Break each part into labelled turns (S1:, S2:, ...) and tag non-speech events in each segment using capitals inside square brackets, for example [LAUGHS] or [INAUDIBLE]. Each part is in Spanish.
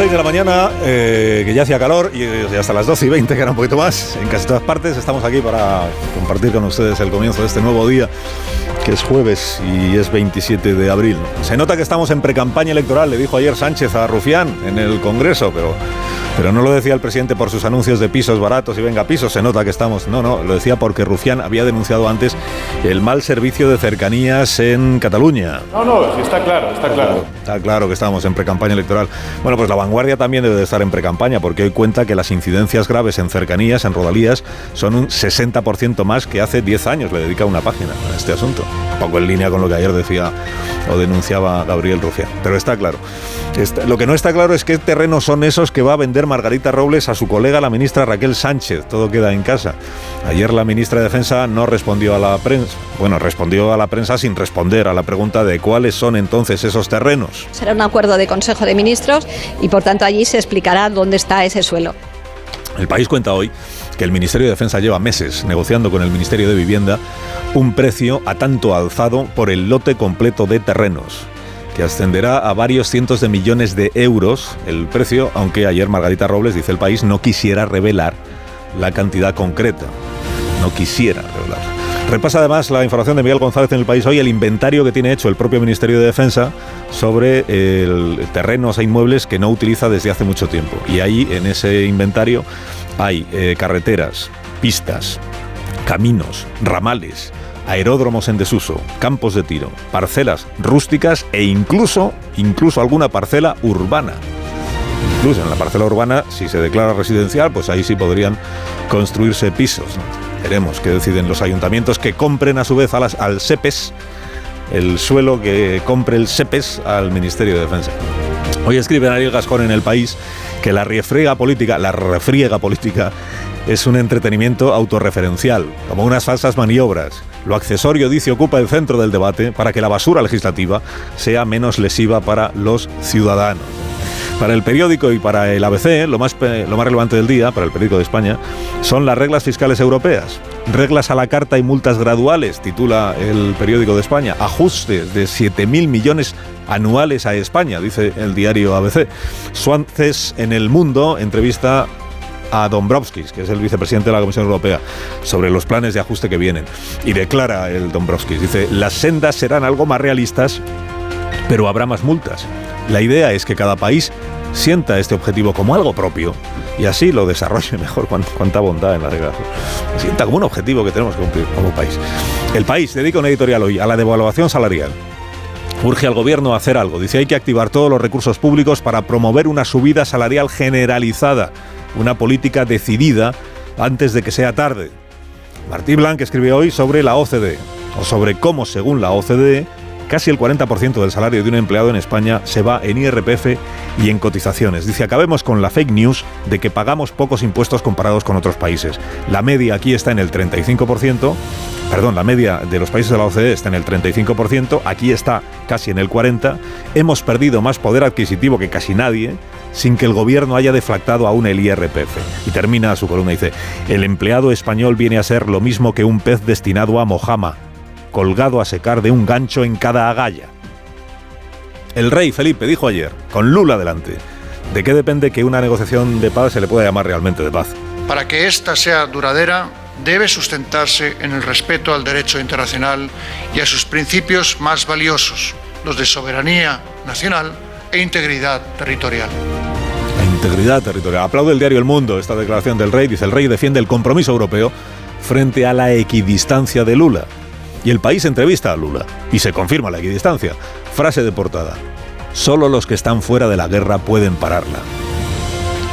S1: 6 de la mañana, eh, que ya hacía calor, y eh, hasta las 12 y 20, que era un poquito más, en casi todas partes, estamos aquí para compartir con ustedes el comienzo de este nuevo día, que es jueves y es 27 de abril. Se nota que estamos en precampaña electoral, le dijo ayer Sánchez a Rufián en el Congreso, pero, pero no lo decía el presidente por sus anuncios de pisos baratos y venga pisos, se nota que estamos, no, no, lo decía porque Rufián había denunciado antes el mal servicio de cercanías en Cataluña.
S2: No, no, sí está claro, está claro.
S1: Está claro que estamos en precampaña electoral. Bueno, pues la vanguardia también debe de estar en precampaña, porque hoy cuenta que las incidencias graves en cercanías, en rodalías, son un 60% más que hace 10 años. Le dedica una página a este asunto. Un poco en línea con lo que ayer decía o denunciaba Gabriel Rufián. Pero está claro. Está- lo que no está claro es qué terrenos son esos que va a vender Margarita Robles a su colega, la ministra Raquel Sánchez. Todo queda en casa. Ayer la ministra de Defensa no respondió a la prensa. Bueno, respondió a la prensa sin responder a la pregunta de cuáles son entonces esos terrenos.
S3: Será un acuerdo de Consejo de Ministros y por tanto allí se explicará dónde está ese suelo.
S1: El país cuenta hoy que el Ministerio de Defensa lleva meses negociando con el Ministerio de Vivienda un precio a tanto alzado por el lote completo de terrenos, que ascenderá a varios cientos de millones de euros el precio, aunque ayer Margarita Robles, dice el país, no quisiera revelar la cantidad concreta. No quisiera revelar. Repasa además la información de Miguel González en el país hoy, el inventario que tiene hecho el propio Ministerio de Defensa sobre el terrenos e inmuebles que no utiliza desde hace mucho tiempo. Y ahí, en ese inventario, hay eh, carreteras, pistas, caminos, ramales, aeródromos en desuso, campos de tiro, parcelas rústicas e incluso, incluso alguna parcela urbana. Incluso en la parcela urbana, si se declara residencial, pues ahí sí podrían construirse pisos. Veremos qué deciden los ayuntamientos que compren a su vez las, al SEPES el suelo que compre el SEPES al Ministerio de Defensa. Hoy escribe Ariel Gascón en El País que la refriega política, la refriega política es un entretenimiento autorreferencial, como unas falsas maniobras. Lo accesorio, dice, ocupa el centro del debate para que la basura legislativa sea menos lesiva para los ciudadanos. Para el periódico y para el ABC, lo más, lo más relevante del día, para el periódico de España, son las reglas fiscales europeas. Reglas a la carta y multas graduales, titula el periódico de España. Ajustes de 7.000 millones anuales a España, dice el diario ABC. Suances en el mundo entrevista a Dombrovskis, que es el vicepresidente de la Comisión Europea, sobre los planes de ajuste que vienen. Y declara el Dombrovskis, dice, las sendas serán algo más realistas, pero habrá más multas. La idea es que cada país sienta este objetivo como algo propio y así lo desarrolle mejor. Cuán- Cuánta bondad en la declaración. Sienta como un objetivo que tenemos que cumplir como país. El país dedica una editorial hoy a la devaluación salarial. Urge al gobierno a hacer algo. Dice hay que activar todos los recursos públicos para promover una subida salarial generalizada, una política decidida antes de que sea tarde. Martí Blanc escribe hoy sobre la OCDE, o sobre cómo, según la OCDE, casi el 40% del salario de un empleado en España se va en IRPF y en cotizaciones. Dice, acabemos con la fake news de que pagamos pocos impuestos comparados con otros países. La media aquí está en el 35%, perdón, la media de los países de la OCDE está en el 35%, aquí está casi en el 40%. Hemos perdido más poder adquisitivo que casi nadie sin que el gobierno haya deflactado aún el IRPF. Y termina su columna, dice, el empleado español viene a ser lo mismo que un pez destinado a mojama, colgado a secar de un gancho en cada agalla. El rey Felipe dijo ayer, con Lula delante, ¿de qué depende que una negociación de paz se le pueda llamar realmente de paz?
S4: Para que ésta sea duradera, debe sustentarse en el respeto al derecho internacional y a sus principios más valiosos, los de soberanía nacional e integridad territorial.
S1: La integridad territorial. Aplaude el diario El Mundo esta declaración del rey. Dice, el rey defiende el compromiso europeo frente a la equidistancia de Lula. Y el país entrevista a Lula. Y se confirma la equidistancia. Frase de portada. Solo los que están fuera de la guerra pueden pararla.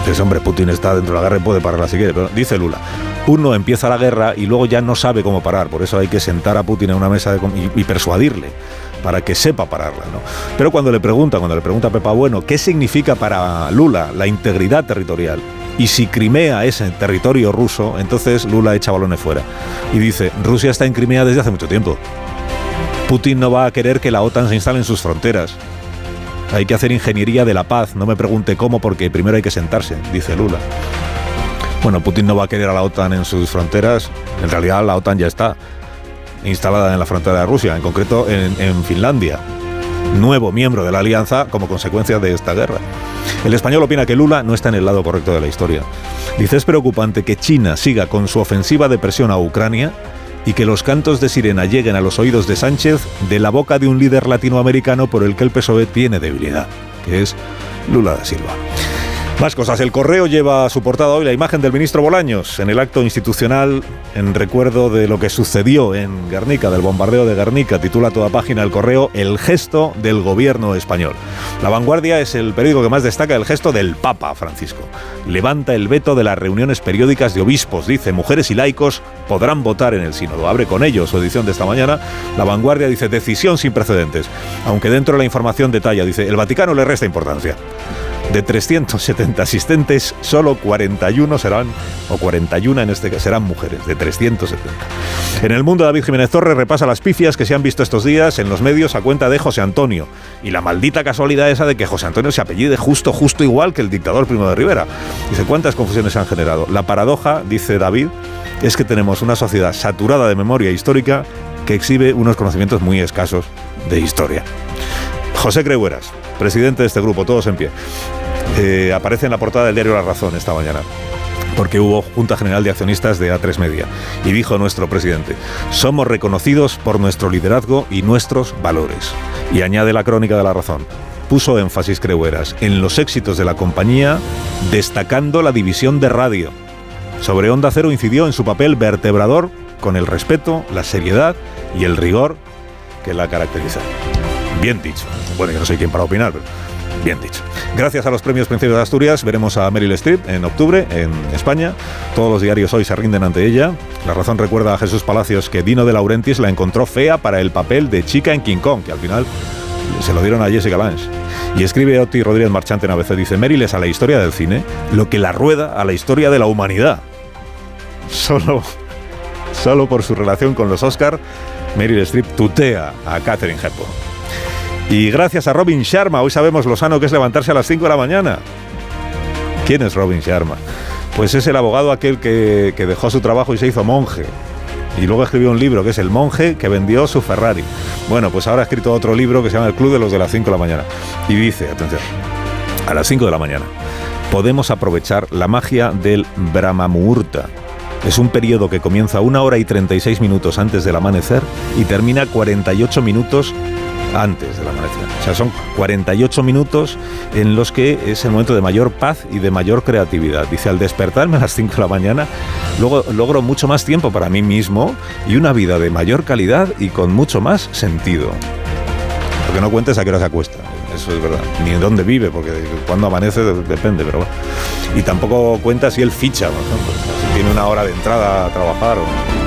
S1: Dices, hombre, Putin está dentro de la guerra y puede pararla si quiere. Pero dice Lula, uno empieza la guerra y luego ya no sabe cómo parar. Por eso hay que sentar a Putin en una mesa y persuadirle para que sepa pararla. ¿no? Pero cuando le pregunta, cuando le pregunta a Pepa Bueno, ¿qué significa para Lula la integridad territorial? Y si Crimea es territorio ruso, entonces Lula echa balones fuera. Y dice, Rusia está en Crimea desde hace mucho tiempo. Putin no va a querer que la OTAN se instale en sus fronteras. Hay que hacer ingeniería de la paz. No me pregunte cómo, porque primero hay que sentarse, dice Lula. Bueno, Putin no va a querer a la OTAN en sus fronteras. En realidad la OTAN ya está instalada en la frontera de Rusia, en concreto en, Finlandia. Nuevo miembro de la alianza como consecuencia de esta guerra. El español opina que Lula no está en el lado correcto de la historia. Dice, es preocupante que China siga con su ofensiva de presión a Ucrania y que los cantos de sirena lleguen a los oídos de Sánchez de la boca de un líder latinoamericano por el que el PSOE tiene debilidad, que es Lula da Silva. Más cosas. El correo lleva a su portada hoy la imagen del ministro Bolaños en el acto institucional en recuerdo de lo que sucedió en Guernica, del bombardeo de Guernica. Titula toda página el correo El gesto del gobierno español. La vanguardia es el periódico que más destaca el gesto del Papa Francisco. Levanta el veto de las reuniones periódicas de obispos. Dice, mujeres y laicos podrán votar en el sínodo. Abre con ello su edición de esta mañana. La vanguardia dice, decisión sin precedentes. Aunque dentro de la información detalla, dice, el Vaticano le resta importancia. De 370 asistentes, solo 41 serán, o 41 en este caso, serán mujeres, de 370. En el mundo, David Jiménez Torres repasa las pifias que se han visto estos días en los medios a cuenta de José Antonio. Y la maldita casualidad esa de que José Antonio se apellide justo, justo igual que el dictador Primo de Rivera. Dice, ¿cuántas confusiones se han generado? La paradoja, dice David, es que tenemos una sociedad saturada de memoria histórica que exhibe unos conocimientos muy escasos de historia. José Creueras, presidente de este grupo, todos en pie, eh, aparece en la portada del diario La Razón esta mañana porque hubo Junta General de Accionistas de A3 Media. Y dijo nuestro presidente, somos reconocidos por nuestro liderazgo y nuestros valores. Y añade la crónica de la razón. Puso énfasis Creueras en los éxitos de la compañía, destacando la división de radio. Sobre Onda Cero incidió en su papel vertebrador con el respeto, la seriedad y el rigor que la caracteriza. Bien dicho. Bueno, yo no soy quien para opinar, pero bien dicho. Gracias a los premios Príncipe de Asturias, veremos a Meryl Streep en octubre en España. Todos los diarios hoy se rinden ante ella. La razón recuerda a Jesús Palacios que Dino de Laurentiis la encontró fea para el papel de chica en King Kong, que al final se lo dieron a Jessica Lange. Y escribe Oti Rodríguez Marchante en ABC, dice, Meryl es a la historia del cine lo que la rueda a la historia de la humanidad. Solo, solo por su relación con los Oscar, Meryl Streep tutea a Catherine Hepburn. Y gracias a Robin Sharma, hoy sabemos lo sano que es levantarse a las 5 de la mañana. ¿Quién es Robin Sharma? Pues es el abogado aquel que, que dejó su trabajo y se hizo monje. Y luego escribió un libro que es El monje que vendió su Ferrari. Bueno, pues ahora ha escrito otro libro que se llama El Club de los de las 5 de la mañana. Y dice, atención, a las 5 de la mañana podemos aprovechar la magia del Brahma Muhurta. Es un periodo que comienza una hora y 36 minutos antes del amanecer y termina 48 minutos antes del amanecer. O sea, son 48 minutos en los que es el momento de mayor paz y de mayor creatividad. Dice, al despertarme a las 5 de la mañana, luego logro mucho más tiempo para mí mismo y una vida de mayor calidad y con mucho más sentido. Lo que no cuentes a qué hora se acuesta. Eso es verdad. Ni en dónde vive, porque cuando amanece depende, pero bueno. Y tampoco cuenta si él ficha, por ejemplo. Si tiene una hora de entrada a trabajar o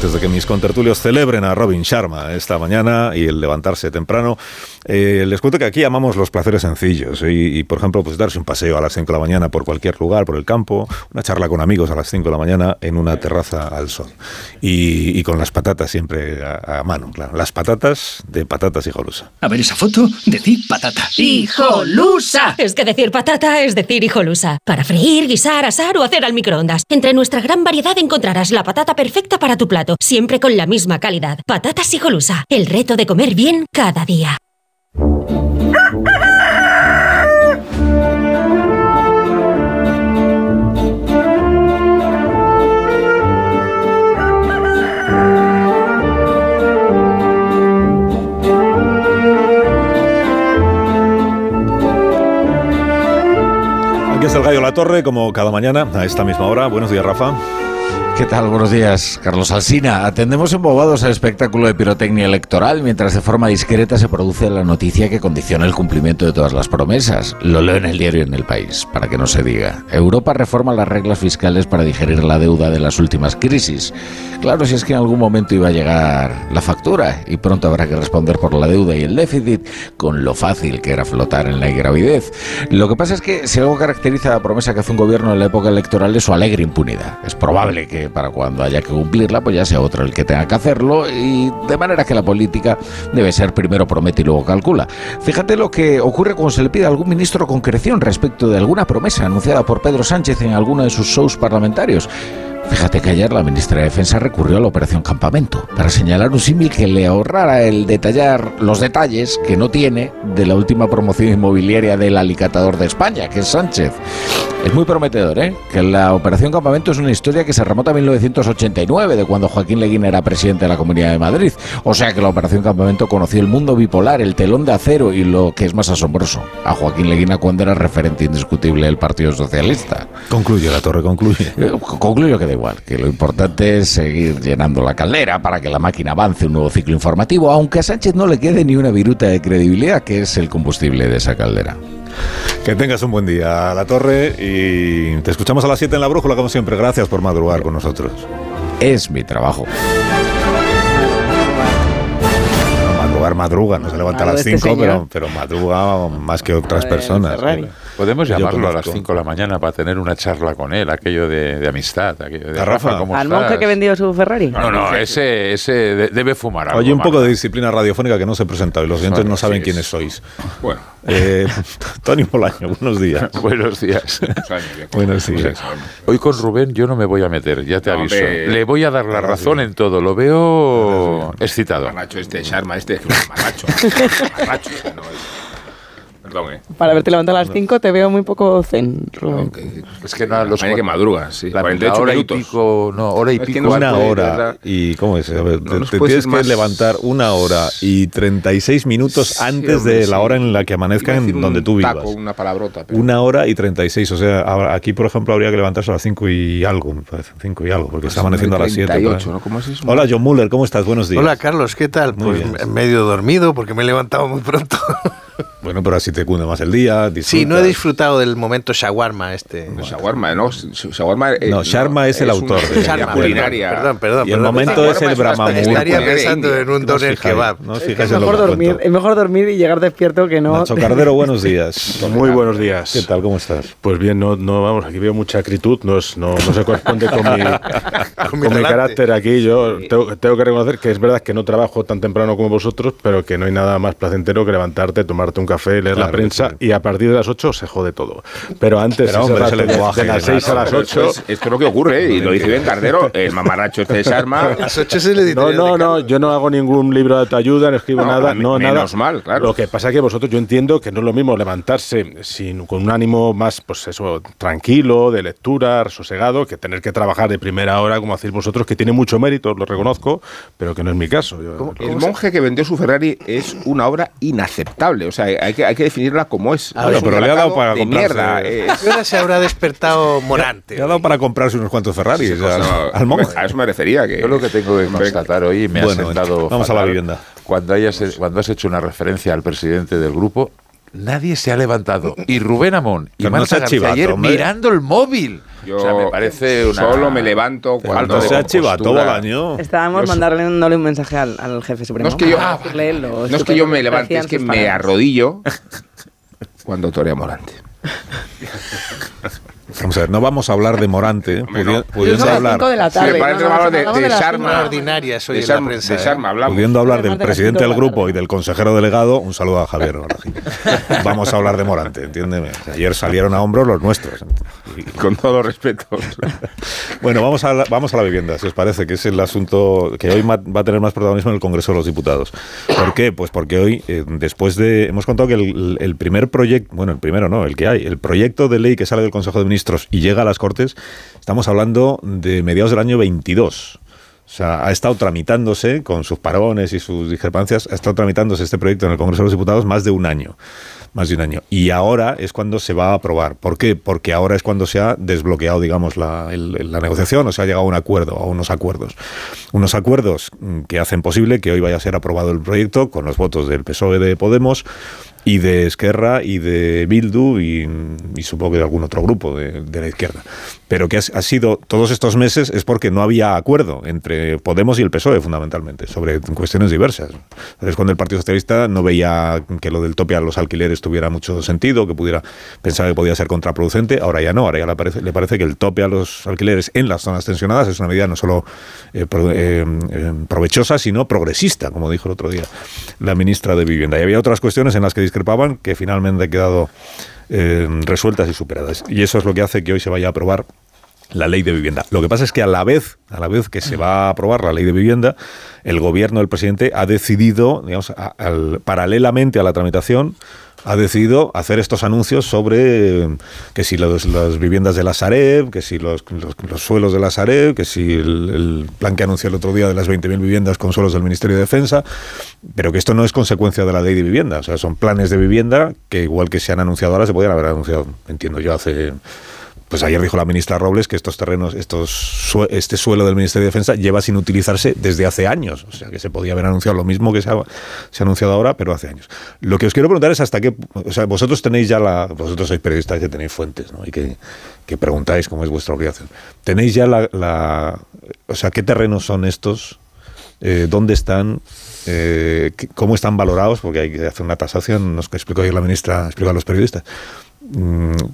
S1: Antes de que mis contertulios celebren a Robin Sharma esta mañana y el levantarse temprano, eh, les cuento que aquí amamos los placeres sencillos y, y, por ejemplo, pues darse un paseo a las 5 de la mañana por cualquier lugar, por el campo, una charla con amigos a las 5 de la mañana en una terraza al sol. Y, y con las patatas siempre a, a, mano, claro. Las patatas de patatas hijolusa.
S5: A ver esa foto, decir patata.
S6: ¡Hijolusa! Es que decir patata es decir hijolusa. Para freír, guisar, asar o hacer al microondas. Entre nuestra gran variedad encontrarás la patata perfecta para tu plato, siempre con la misma calidad. Patatas hijolusa. El reto de comer bien cada día.
S1: Aquí es el Gallo La Torre, como cada mañana, a esta misma hora. Buenos días, Rafa.
S7: ¿Qué tal? Buenos días, Carlos Alsina. Atendemos embobados al espectáculo de pirotecnia electoral mientras de forma discreta se produce la noticia que condiciona el cumplimiento de todas las promesas. Lo leo en el diario en el país, para que no se diga. Europa reforma las reglas fiscales para digerir la deuda de las últimas crisis. Claro, si es que en algún momento iba a llegar la factura y pronto habrá que responder por la deuda y el déficit con lo fácil que era flotar en la ingravidez. Lo que pasa es que si algo caracteriza la promesa que hace un gobierno en la época electoral es su alegre impunidad. Es probable que para cuando haya que cumplirla, pues ya sea otro el que tenga que hacerlo y de manera que la política debe ser primero promete y luego calcula. Fíjate lo que ocurre cuando se le pide a algún ministro concreción respecto de alguna promesa anunciada por Pedro Sánchez en alguno de sus shows parlamentarios. Fíjate que ayer la ministra de Defensa recurrió a la operación Campamento para señalar un símil que le ahorrara el detallar los detalles que no tiene de la última promoción inmobiliaria del alicatador de España, que es Sánchez. Es muy prometedor, ¿eh? Que la operación Campamento es una historia que se remonta a 1989, de cuando Joaquín Leguín era presidente de la Comunidad de Madrid. O sea que la operación Campamento conoció el mundo bipolar, el telón de acero y lo que es más asombroso, a Joaquín Leguina cuando era referente indiscutible del Partido Socialista.
S1: Concluye, la torre, concluye.
S7: Eh, Concluyo que da igual, que lo importante es seguir llenando la caldera para que la máquina avance un nuevo ciclo informativo, aunque a Sánchez no le quede ni una viruta de credibilidad, que es el combustible de esa caldera.
S1: Que tengas un buen día, La Torre, y te escuchamos a las 7 en la brújula, como siempre. Gracias por madrugar con nosotros.
S7: Es mi trabajo.
S1: No, madrugar, madruga, no se levanta a las
S8: este
S1: 5, pero, pero madruga más que otras
S8: Joder,
S1: personas.
S2: Podemos llamarlo a las
S1: conozco.
S2: 5 de la mañana para tener una charla con él, aquello de, de amistad. Aquello de,
S1: ¿A Rafa?
S2: ¿cómo
S8: Al monje que vendió su Ferrari.
S2: No, no, ese, ese de- debe fumar algo.
S1: Oye, un poco de disciplina radiofónica que no se he presentado y los oyentes no saben
S2: sí,
S1: quiénes
S2: es-
S1: sois.
S2: Bueno,
S1: Eh, [LAUGHS] Tony Bolaño, [LAUGHS] buenos días.
S2: buenos días.
S1: Buenos días.
S2: Hoy con Rubén yo no me voy a meter, ya te
S9: No,
S2: aviso.
S9: hombre.
S2: Le voy a dar la razón en todo, lo veo excitado.
S9: Mamarracho este, Sharma este, mamarracho, este [LAUGHS] no es. Perdón, eh.
S8: Para haberte levantado a las 5 te veo muy poco zen,
S9: que-
S2: Es que no, los
S9: que madruga, sí.
S2: la,
S9: 48
S2: la hora
S9: minutos.
S2: y pico, no, hora y
S9: Es que
S2: pico.
S9: no
S1: Una hora y ¿cómo es? A ver,
S9: No
S1: te, te tienes que
S9: más-
S1: levantar una hora y 36 minutos
S9: Sí,
S1: antes
S9: hombre,
S1: de
S9: sí.
S1: la hora en la que amanezca en donde tú vivas.
S9: taco, una palabrota. pero-
S1: Una hora y 36, o sea, aquí por ejemplo habría que levantarse a las 5 y algo, me parece, 5 y algo, porque está amaneciendo a las 7.
S9: 38, ¿no? ¿Cómo es eso?
S1: Hola John Muller, ¿cómo estás? Buenos días.
S10: Hola Carlos, ¿qué tal?
S1: Muy
S10: pues
S1: bien.
S10: medio dormido porque me he levantado muy pronto. [LAUGHS]
S1: Bueno, pero así te cunde más el día.
S10: sí, no he
S1: disfrutas.
S10: disfrutado del momento shawarma este.
S9: No, Shawarma, ¿no? Sh- Shawarma, eh,
S1: No, Sharma es el autor
S9: una
S1: de-
S10: Sharma,
S9: culinaria.
S10: Perdón, perdón.
S1: Y el
S10: perdón.
S1: momento es el
S9: es especialidad
S10: Estaría pensando en un
S1: No
S10: doner kebab.
S1: no
S8: Es es mejor, dormir, es mejor dormir y llegar despierto que no.
S1: Nacho Cardero, buenos días.
S11: Muy buenos días.
S1: ¿Qué tal? ¿Cómo estás?
S11: Pues bien, no, no vamos, aquí veo mucha acritud, no, es- no, no se corresponde con mi, [LAUGHS] con mi
S10: talante.
S11: carácter aquí. Yo tengo, tengo que reconocer que es verdad que no trabajo tan temprano como vosotros, pero que no hay nada más placentero que levantarte, tomarte un café, leer
S1: Claro
S11: la prensa
S1: sí.
S11: y a partir de las 8 se jode todo. Pero antes,
S1: Pero, hombre,
S11: de-
S1: lenguaje,
S11: de las
S1: claro,
S11: 6 a las
S9: Pero
S11: 8.
S9: esto, es, esto es lo que ocurre, ¿eh? y lo dice Ben Cardero, [LAUGHS] el mamarracho este de Sharma.
S10: A las 8 es el
S11: No,
S10: editorial
S11: no, no, yo no hago ningún libro de autoayuda, no escribo
S9: No,
S11: nada, no,
S9: menos
S11: nada.
S9: mal, claro.
S11: Lo que pasa es que vosotros, yo entiendo que no es lo mismo levantarse sin, con un ánimo más, pues eso, tranquilo, de lectura, sosegado, que tener que trabajar de primera hora, como hacéis vosotros, que tiene mucho mérito, lo reconozco, pero que no es mi caso. Yo-
S9: El monje que vendió su Ferrari es una obra inaceptable. O sea, hay que, hay que definirla como es.
S10: Ah, bueno,
S9: Es
S1: pero le ha dado para
S9: de
S1: comprarse-
S9: mierda. es-
S10: ¿A qué hora se habrá despertado Morante?
S1: Te ha dado para comprarse unos cuantos Ferraris
S9: No,
S1: al, monje.
S9: A eso me refería. Que,
S2: Yo lo que tengo que constatar hoy, me
S1: Bueno,
S2: ha sentado.
S1: vamos a la
S2: fatal,
S1: vivienda.
S2: Cuando, hayas, cuando has hecho una referencia al presidente del grupo, nadie se ha levantado. Y Rubén Amón y
S1: Pero no
S2: Marta
S1: sea
S2: García
S1: chivato,
S2: ayer
S1: hombre.
S2: mirando el móvil.
S9: Yo
S2: o sea, me parece una.
S9: Solo me levanto cuando.
S1: No sea
S9: de
S1: chivato. Bolaño.
S8: Estábamos
S9: Yo
S8: mandándole un mensaje al, al jefe supremo.
S9: No es que yo- No es que yo me levante, es que me
S8: palabras.
S9: arrodillo cuando torea Morante. [LAUGHS]
S1: Vamos a ver, no vamos a hablar de Morante, pudiendo hablar,
S8: de la tarde. no, no,
S9: de,
S10: ordinarias hoy
S9: de de. Sharma hablamos.
S1: pudiendo hablar del presidente del grupo y del consejero delegado, un saludo a Javier. Vamos a hablar de Morante, entiéndeme. Ayer salieron a hombros los nuestros. [LAUGHS]
S9: Con todo los respetos. [LAUGHS]
S1: Bueno, vamos a, la, vamos a la vivienda, si os parece, que es el asunto que hoy va a tener más protagonismo en el Congreso de los Diputados. ¿Por qué? Pues porque hoy, eh, después de... Hemos contado que el, el primer proyecto, bueno, el primero no, el que hay, el proyecto de ley que sale del Consejo de Ministros y llega a las Cortes, estamos hablando de mediados del año 22. O O sea, ha estado tramitándose, con sus parones y sus discrepancias, ha estado tramitándose este proyecto en el Congreso de los Diputados más de un año. Más de un año. Y ahora es cuando se va a aprobar. ¿Por qué? Porque ahora es cuando se ha desbloqueado, digamos, la, el- la negociación o se ha llegado a un acuerdo, a unos acuerdos. Unos acuerdos mm, que hacen posible que hoy vaya a ser aprobado el proyecto con los votos del PSOE de Podemos y de Esquerra y de Bildu y, y supongo que de algún otro grupo de, de la izquierda. Pero que ha, ha sido todos estos meses es porque no había acuerdo entre Podemos y el PSOE fundamentalmente sobre cuestiones diversas. Es cuando el Partido Socialista no veía que lo del tope a los alquileres tuviera mucho sentido, que pudiera pensar que podía ser contraproducente, ahora ya no, ahora ya le parece, que el tope a los alquileres en las zonas tensionadas es una medida no solo eh, eh, eh, provechosa, sino progresista, como dijo el otro día la ministra de Vivienda. Y había otras cuestiones en las que discrepaban que finalmente han quedado resueltas y superadas. Y eso es lo que hace que hoy se vaya a aprobar la ley de vivienda. Lo que pasa es que a la vez, a la vez que se va a aprobar la ley de vivienda, el gobierno del presidente ha decidido, digamos, paralelamente a la tramitación, ha decidido hacer estos anuncios sobre eh, que si las viviendas de la Sareb, que si los, los- los suelos de la Sareb, que si el, plan que anunció el otro día de las 20.000 viviendas con suelos del Ministerio de Defensa, pero que esto no es consecuencia de la ley de vivienda, o sea, son planes de vivienda que igual que se han anunciado ahora, se podrían haber anunciado, entiendo yo, hace pues ayer dijo la ministra Robles que estos terrenos, estos este suelo del Ministerio de Defensa lleva sin utilizarse desde hace años. O sea, que se podía haber anunciado lo mismo que se ha, se ha anunciado ahora, pero hace años. Lo que os quiero preguntar es hasta qué... O sea, vosotros tenéis ya la... Vosotros sois periodistas que tenéis fuentes, ¿no? Y que, que preguntáis cómo es vuestra obligación. ¿Tenéis ya la... o sea, qué terrenos son estos? Eh, ¿Dónde están? Eh, ¿Cómo están valorados? Porque hay que hacer una tasación, nos explicó ayer la ministra, explicó a los periodistas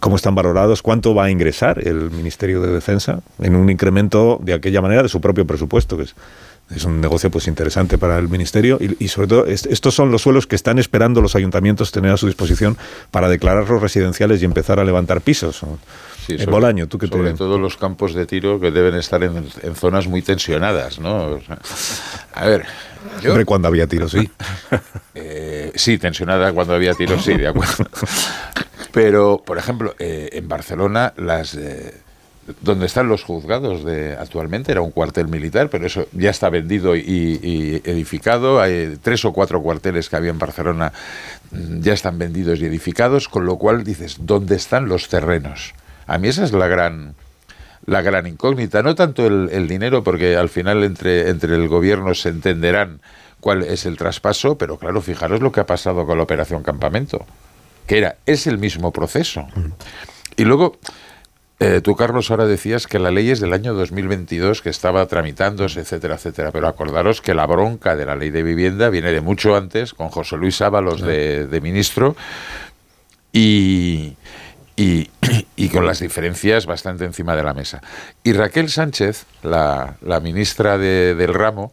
S1: cómo están valorados, cuánto va a ingresar el Ministerio de Defensa en un incremento de aquella manera de su propio presupuesto, que es, es un negocio pues interesante para el Ministerio y, y sobre todo est- estos son los suelos que están esperando los ayuntamientos tener a su disposición para declararlos residenciales y empezar a levantar pisos.
S2: Sí,
S1: Eh,
S2: sobre-
S1: Bolaño, tú que
S2: sobre
S1: te...
S2: todo los campos de tiro que deben estar en, en zonas muy tensionadas, ¿no? O sea, a ver, yo,
S1: Hombre, cuando había tiros, sí. [LAUGHS]
S2: eh, sí, tensionada cuando había tiros, sí, de acuerdo. [LAUGHS] Pero, por ejemplo, eh, en Barcelona, las eh, donde están los juzgados de actualmente era un cuartel militar, pero eso ya está vendido y, edificado. Hay tres o cuatro cuarteles que había en Barcelona mm, ya están vendidos y edificados, con lo cual dices, ¿dónde están los terrenos? A mí esa es la gran la gran incógnita, no tanto el, el dinero, porque al final entre, entre el gobierno se entenderán cuál es el traspaso, pero claro, fijaros lo que ha pasado con la operación Campamento, que era, es el mismo proceso. Y luego, eh, tú, Carlos, ahora decías que la ley es del año 2022, que estaba tramitándose, etcétera, etcétera. Pero acordaros que la bronca de la ley de vivienda viene de mucho antes, con José Luis Ábalos de, de ministro, y, y, y con las diferencias bastante encima de la mesa. Y Raquel Sánchez, la, la ministra de- del ramo,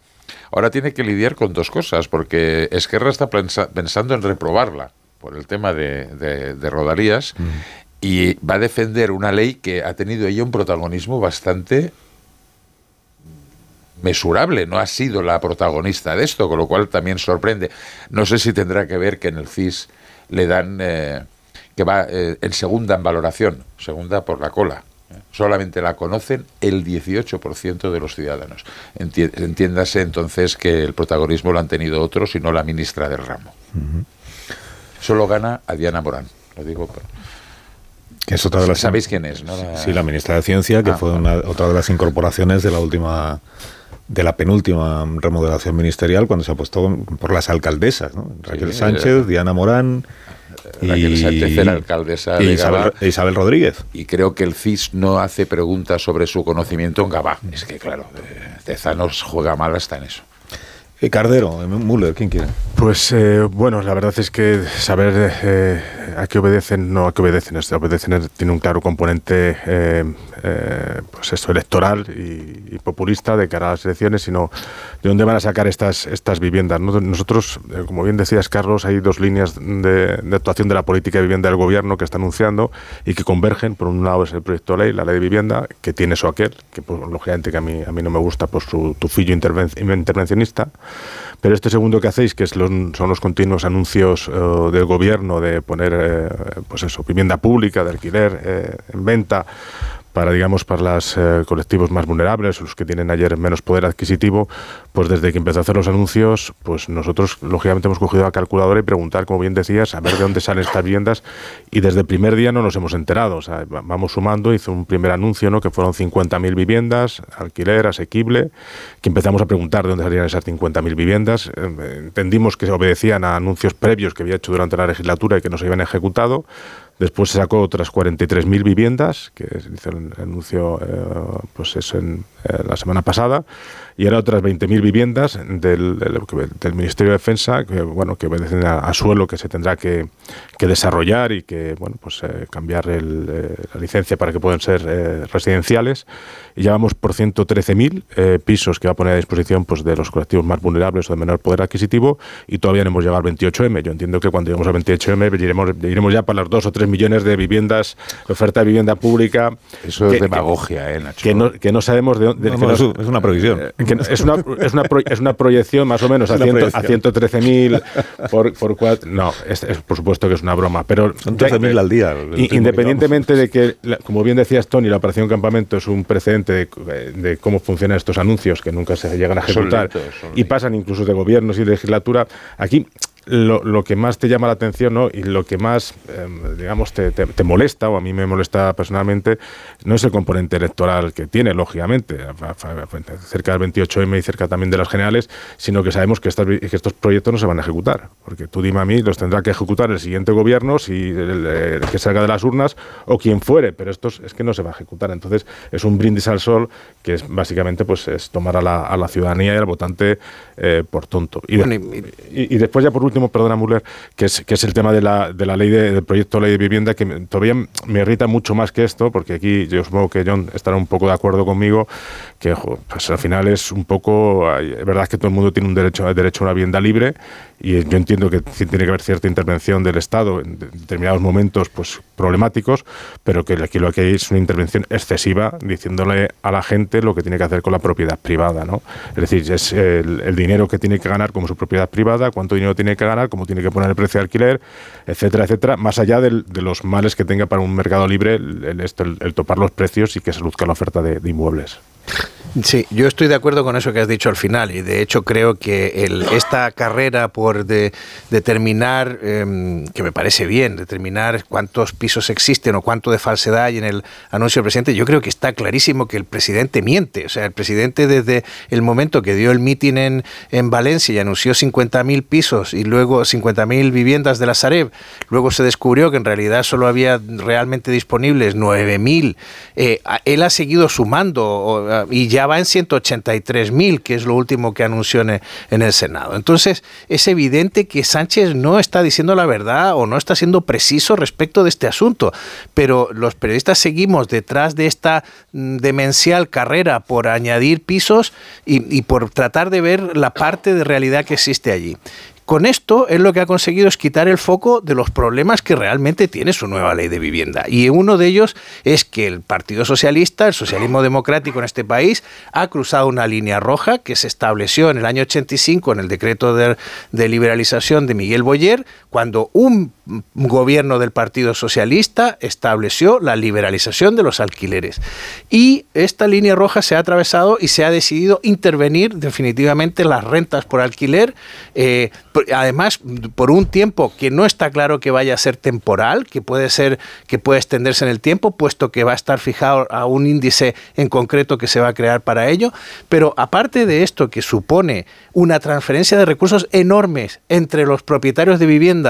S2: ahora tiene que lidiar con dos cosas, porque Esquerra está pensa- pensando en reprobarla por el tema de, de- de Rodalías y va a defender una ley que ha tenido ella un protagonismo bastante mesurable, no ha sido la protagonista de esto, con lo cual también sorprende. No sé si tendrá que ver que en el CIS le dan eh, que va eh, en segunda en valoración, segunda por la cola. Solamente la conocen el 18% de los ciudadanos. Enti- Entiéndase entonces que el protagonismo lo han tenido otros y no la ministra del ramo. Solo gana a Diana Morán, lo digo. por-
S1: Que es otra de las...
S2: ¿Sabéis quién es? no? La-
S1: Sí, la ministra de Ciencia, que
S2: Ah,
S1: fue una, otra de las incorporaciones de la última de la penúltima remodelación ministerial cuando se apostó por las alcaldesas, ¿no? Raquel
S2: Sí,
S1: Sánchez,
S2: era-
S1: Diana Morán
S2: Raquel Sánchez era alcaldesa
S1: y
S2: de
S1: Isabel,
S2: Gabá.
S1: e Isabel Rodríguez.
S2: Y creo que el CIS no hace preguntas sobre su conocimiento en Gabá. Es que, claro, eh, Tezanos juega mal hasta en eso.
S1: Eh, Cardero, eh, Müller, ¿quién quiere?
S11: Pues eh, bueno, la verdad es que saber eh, a qué obedecen, no a qué obedecen, es- obedecen tiene un claro componente eh, pues esto, electoral y, populista de cara a las elecciones, sino de dónde van a sacar estas, estas viviendas. ¿no? Nosotros, como bien decías, Carlos, hay dos líneas de, actuación de la política de vivienda del gobierno que está anunciando y que convergen. Por un lado es el proyecto de ley, la ley de vivienda, que tiene eso aquel, que pues, lógicamente que a mí, a mí no me gusta por su tufillo interven- intervencionista. Pero este segundo que hacéis, que son los continuos anuncios eh, del gobierno de poner, eh, pues eso, vivienda pública, de alquiler, eh, en venta, para digamos para los colectivos más vulnerables, los que tienen ayer menos poder adquisitivo, pues desde que empezó a hacer los anuncios, pues nosotros lógicamente hemos cogido la calculadora y preguntar, como bien decías, a ver de dónde salen estas viviendas y desde el primer día no nos hemos enterado, vamos sumando, hizo un primer anuncio, ¿no? que fueron 50.000 viviendas, alquiler asequible, que empezamos a preguntar de dónde salían esas 50.000 viviendas, eh, entendimos que obedecían a anuncios previos que había hecho durante la legislatura y que no se habían ejecutado. Después se sacó otras 43.000 viviendas, que se hizo el anuncio eh, pues eso en, eh, la semana pasada, y ahora otras 20.000 viviendas del, del, Ministerio de Defensa, que bueno que obedecen a, suelo que se tendrá que, que, desarrollar y que bueno pues eh, cambiar el, la licencia para que puedan ser residenciales. Y ya vamos por 113.000 pisos que va a poner a disposición pues de los colectivos más vulnerables o de menor poder adquisitivo, y todavía no hemos llegado al 28M. Yo entiendo que cuando lleguemos al 28M iremos, iremos ya para las dos o tres millones de viviendas, oferta de vivienda pública.
S2: Eso es demagogia, ¿eh, Nacho?
S11: Que no, que no sabemos de dónde.
S1: es una previsión.
S11: Eh, es, una, es, una es una proyección más o menos a, a 113.000 por, por cuatro. No, es, por supuesto que es una broma. Pero
S1: Son 13.000 al día.
S11: Independientemente de que, como bien decías, Tony, la operación Campamento es un precedente de, de cómo funcionan estos anuncios que nunca se llegan a ejecutar y pasan incluso de gobiernos y de legislatura. Aquí lo, lo, que más te llama la atención ¿no? y lo que más, em, digamos, te, te, molesta, o a mí me molesta personalmente, no es el componente electoral que tiene, lógicamente, cerca del 28M y cerca también de las generales, sino que sabemos que, estas, que estos proyectos no se van a ejecutar. Porque tú dime a mí, los tendrá que ejecutar el siguiente gobierno, si el, que salga de las urnas o quien fuere, pero esto es que no se va a ejecutar. Entonces, es un brindis al sol que es básicamente pues es tomar a la, a la ciudadanía y al votante eh, por tonto. Y, y, y después ya por último, último, perdona, Muller, que es, que es el tema de la, de la ley de, del proyecto de ley de vivienda, que todavía me irrita mucho más que esto, porque aquí yo supongo que John estará un poco de acuerdo conmigo, que pues al final es un poco, es verdad que todo el mundo tiene un derecho, derecho a una vivienda libre, y yo entiendo que tiene que haber cierta intervención del Estado en determinados momentos pues problemáticos, pero que aquí lo que hay es una intervención excesiva diciéndole a la gente lo que tiene que hacer con la propiedad privada, ¿no? Es decir, es el, el dinero que tiene que ganar como su propiedad privada, cuánto dinero tiene que ganar, cómo tiene que poner el precio de alquiler, etcétera, etcétera, más allá de los males que tenga para un mercado libre el, el, topar los precios y que se luzca la oferta de inmuebles.
S10: Sí, yo estoy de acuerdo con eso que has dicho al final y de hecho creo que el, esta carrera por de, determinar, eh, que me parece bien, determinar cuántos pisos existen o cuánto de falsedad hay en el anuncio del presidente, yo creo que está clarísimo que el presidente miente. O sea, el presidente desde el momento que dio el mitin en, en Valencia y anunció 50.000 pisos y luego 50.000 viviendas de la Sareb, luego se descubrió que en realidad solo había realmente disponibles 9.000. Eh, él ha seguido sumando y ya va en 183.000, que es lo último que anunció en el, Senado. Entonces, es evidente que Sánchez no está diciendo la verdad o no está siendo preciso respecto de este asunto, pero los periodistas seguimos detrás de esta mm, demencial carrera por añadir pisos y por tratar de ver la parte de realidad que existe allí. Con esto, él lo que ha conseguido es quitar el foco de los problemas que realmente tiene su nueva ley de vivienda. Y uno de ellos es que el Partido Socialista, el socialismo democrático en este país, ha cruzado una línea roja que se estableció en el año 85 en el decreto de, de liberalización de Miguel Boyer, cuando un gobierno del Partido Socialista estableció la liberalización de los alquileres. Y esta línea roja se ha atravesado y se ha decidido intervenir definitivamente las rentas por alquiler. Eh, además por un tiempo que no está claro que vaya a ser temporal, que puede ser que puede extenderse en el tiempo, puesto que va a estar fijado a un índice en concreto que se va a crear para ello, pero aparte de esto que supone una transferencia de recursos enormes entre los propietarios de vivienda